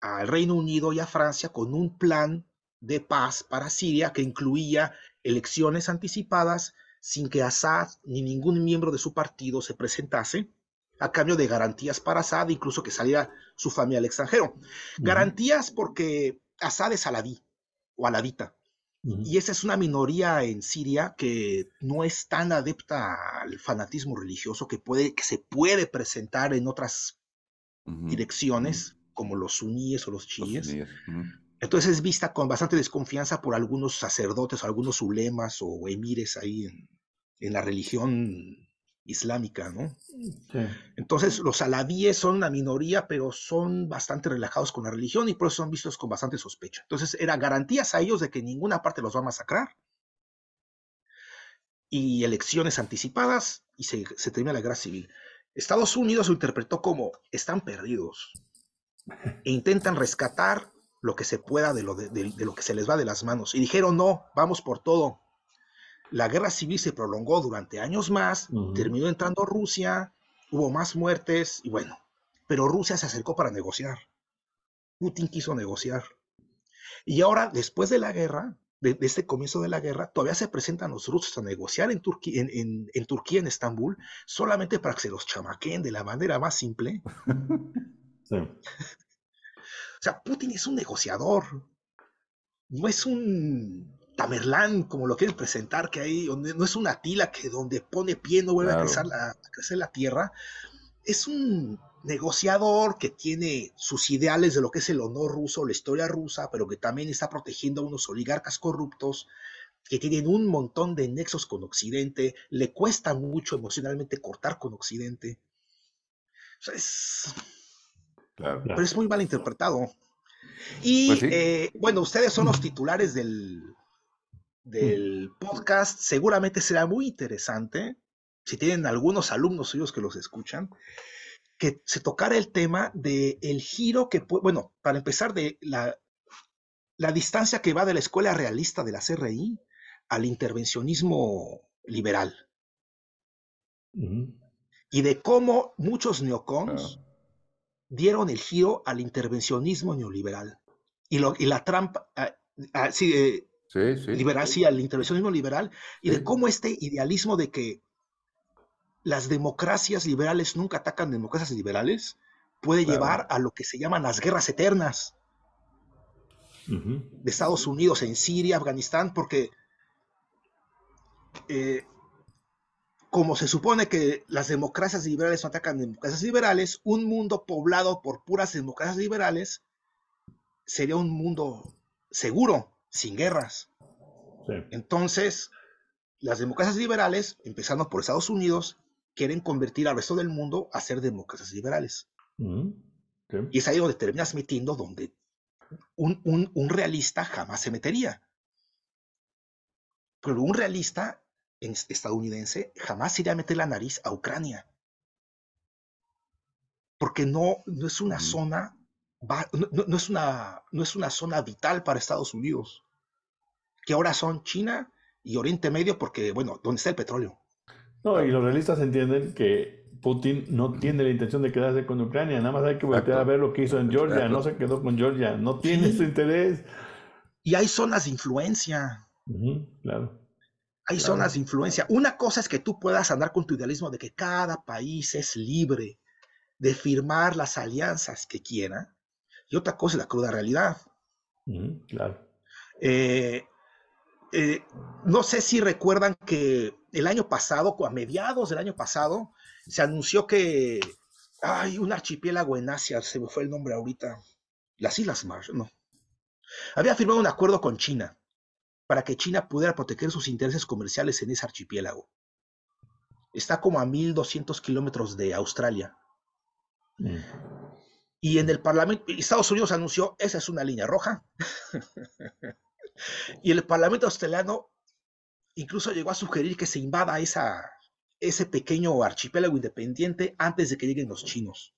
al Reino Unido y a Francia con un plan de paz para Siria que incluía elecciones anticipadas sin que Assad ni ningún miembro de su partido se presentase, a cambio de garantías para Assad, incluso que saliera su familia al extranjero. Garantías porque Assad es aladí o aladita. Y esa es una minoría en Siria que no es tan adepta al fanatismo religioso que, puede, que se puede presentar en otras direcciones como los suníes o los chiíes. Entonces es vista con bastante desconfianza por algunos sacerdotes, algunos ulemas o emires ahí en, la religión islámica, ¿no? Entonces los alabíes son una minoría, pero son bastante relajados con la religión y por eso son vistos con bastante sospecha. Entonces era garantías a ellos de que ninguna parte los va a masacrar. Y elecciones anticipadas y se, se termina la guerra civil. Estados Unidos lo interpretó como están perdidos e intentan rescatar lo que se pueda de lo, de, lo que se les va de las manos. Y dijeron, no, vamos por todo. La guerra civil se prolongó durante años más, terminó entrando Rusia, hubo más muertes y bueno, pero Rusia se acercó para negociar. Putin quiso negociar. Y ahora, después de la guerra, de, este comienzo de la guerra, todavía se presentan los rusos a negociar en, Turquía, en, en, Turquía, en Estambul, solamente para que se los chamaquen de la manera más simple. Sí. o sea, Putin es un negociador, no es un Tamerlán, como lo quieren presentar, que hay, no es una tila que donde pone pie no vuelve a, crecer la, a crecer la tierra. Es un negociador que tiene sus ideales de lo que es el honor ruso, la historia rusa, pero que también está protegiendo a unos oligarcas corruptos que tienen un montón de nexos con Occidente, le cuesta mucho emocionalmente cortar con Occidente. es... Pero es muy mal interpretado. Y pues eh, bueno, ustedes son los titulares del, del podcast, seguramente será muy interesante, si tienen algunos alumnos suyos que los escuchan, que se tocara el tema del el giro que, bueno, para empezar, de la, la distancia que va de la escuela realista de la CRI al intervencionismo liberal. Y de cómo muchos neocons dieron el giro al intervencionismo neoliberal. Y, lo, y la trampa, ah, ah, sí, liberal, sí, al intervencionismo liberal, y de cómo este idealismo de que las democracias liberales nunca atacan democracias liberales, puede llevar a lo que se llaman las guerras eternas. De Estados Unidos en Siria, Afganistán, porque eh, como se supone que las democracias liberales no atacan democracias liberales, un mundo poblado por puras democracias liberales sería un mundo seguro, sin guerras. Entonces, las democracias liberales, empezando por Estados Unidos, quieren convertir al resto del mundo a ser democracias liberales. Mm, y es ahí donde terminas metiendo donde un, realista jamás se metería. Pero un realista estadounidense jamás iría a meter la nariz a Ucrania. Porque no, no es una mm. zona, no, es una, no es una zona vital para Estados Unidos. Que ahora son China y Oriente Medio, porque, bueno, ¿dónde está el petróleo? No, y los realistas entienden que Putin no tiene la intención de quedarse con Ucrania, nada más hay que voltear a ver lo que hizo en Georgia, no se quedó con Georgia, no tiene su interés. Y hay zonas de influencia. claro. Hay zonas de influencia. Una cosa es que tú puedas andar con tu idealismo de que cada país es libre de firmar las alianzas que quiera, y otra cosa es la cruda realidad. claro. Eh, eh, no sé si recuerdan que el año pasado, a mediados del año pasado, se anunció que hay un archipiélago en Asia, se me fue el nombre ahorita, las Islas Marshall, no. Había firmado un acuerdo con China para que China pudiera proteger sus intereses comerciales en ese archipiélago. Está como a 1200 kilómetros de Australia. Mm. Y en el Parlamento, Estados Unidos anunció, esa es una línea roja. y el Parlamento australiano incluso llegó a sugerir que se invada esa, ese pequeño archipiélago independiente antes de que lleguen los chinos.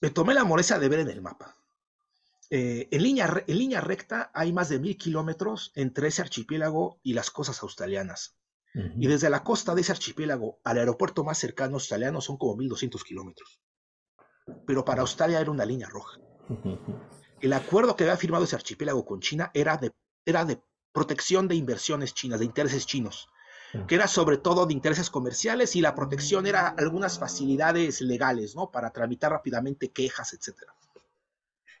Me tomé la molestia de ver en el mapa. Eh, en, línea, en línea recta hay más de mil kilómetros entre ese archipiélago y las costas australianas. Y desde la costa de ese archipiélago al aeropuerto más cercano australiano son como 1200 kilómetros. Pero para Australia era una línea roja. El acuerdo que había firmado ese archipiélago con China era de, era de protección de inversiones chinas, de intereses chinos, que era sobre todo de intereses comerciales y la protección era algunas facilidades legales, ¿no? Para tramitar rápidamente quejas, etc.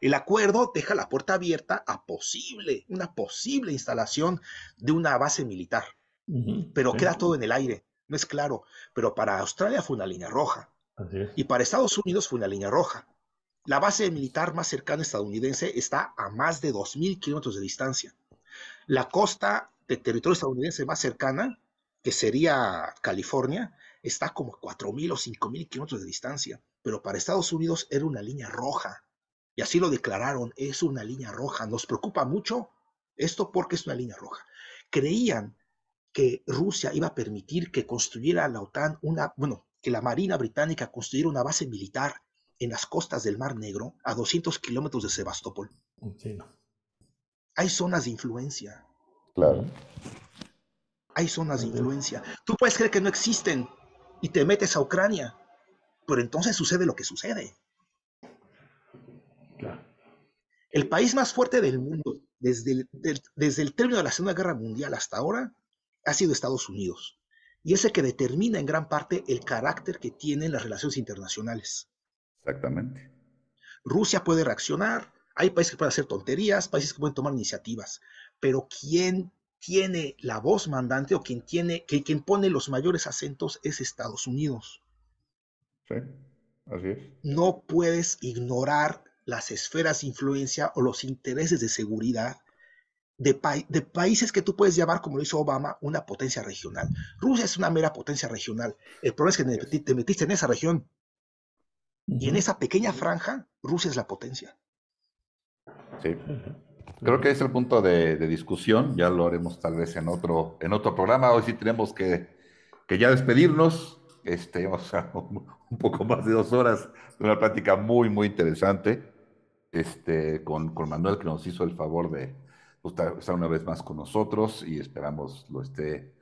El acuerdo deja la puerta abierta a posible, una posible instalación de una base militar, pero queda todo en el aire, no es claro, pero para Australia fue una línea roja y para Estados Unidos fue una línea roja. La base militar más cercana estadounidense está a más de 2.000 kilómetros de distancia. La costa de territorio estadounidense más cercana, que sería California, está como a 4.000 o 5.000 kilómetros de distancia. Pero para Estados Unidos era una línea roja. Y así lo declararon, es una línea roja. Nos preocupa mucho esto porque es una línea roja. Creían que Rusia iba a permitir que construyera la OTAN una, bueno, que la Marina Británica construyera una base militar en las costas del Mar Negro a 200 kilómetros de Sebastopol. Hay zonas de influencia. Claro. Hay zonas de influencia. Tú puedes creer que no existen y te metes a Ucrania, pero entonces sucede lo que sucede. El país más fuerte del mundo, desde desde el término de la Segunda Guerra Mundial hasta ahora, ha sido Estados Unidos. Y es el que determina en gran parte el carácter que tienen las relaciones internacionales. Exactamente. Rusia puede reaccionar, hay países que pueden hacer tonterías, países que pueden tomar iniciativas, pero quien tiene la voz mandante o quien, tiene, que, quien pone los mayores acentos es Estados Unidos. Sí, así es. No puedes ignorar las esferas de influencia o los intereses de seguridad de, países que tú puedes llamar, como lo hizo Obama, una potencia regional. Rusia es una mera potencia regional. El problema es que te metiste en esa región. Y en esa pequeña franja, Rusia es la potencia. Sí. Creo que es el punto de, discusión. Ya lo haremos tal vez en otro, en otro programa. Hoy sí tenemos que, que ya despedirnos. Este, o sea, un poco más de dos horas de una plática muy, muy interesante este, con, con Manuel, que nos hizo el favor de, estar una vez más con nosotros y esperamos lo esté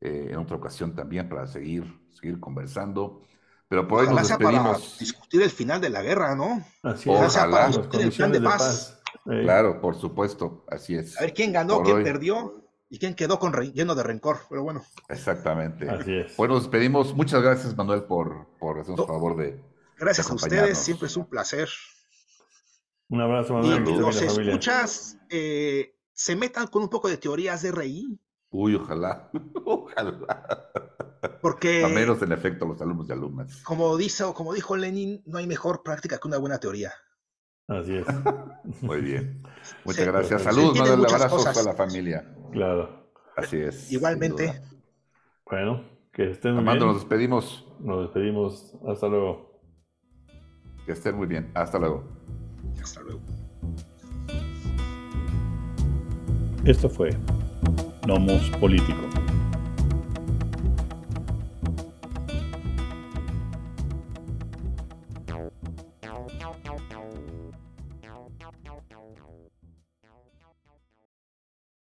eh, en otra ocasión también para seguir, seguir conversando. Pero por hoy nos despedimos. Para discutir el final de la guerra, ¿no? Así es. para discutir el plan de paz. Claro, por supuesto, así es. A ver quién ganó, quién perdió y quién quedó con lleno de rencor, pero bueno. Exactamente. Así es. Bueno, nos despedimos. Muchas gracias, Manuel, por, por hacernos favor de. Gracias a ustedes, siempre es un placer. Un abrazo, Manuel. Y los escuchas, eh, se metan con un poco de teorías de RI. Uy, ojalá, ojalá. Porque. A menos en efecto los alumnos y alumnas. Como, dice, como dijo Lenin, no hay mejor práctica que una buena teoría. Así es. Muy bien. Muchas gracias. Saludos, un abrazo a la familia. Claro. Así es. Igualmente. Bueno, que estén muy Amando, nos despedimos. Nos despedimos. Hasta luego. Que estén muy bien. Hasta luego. Hasta luego. Esto fue Nomos Político.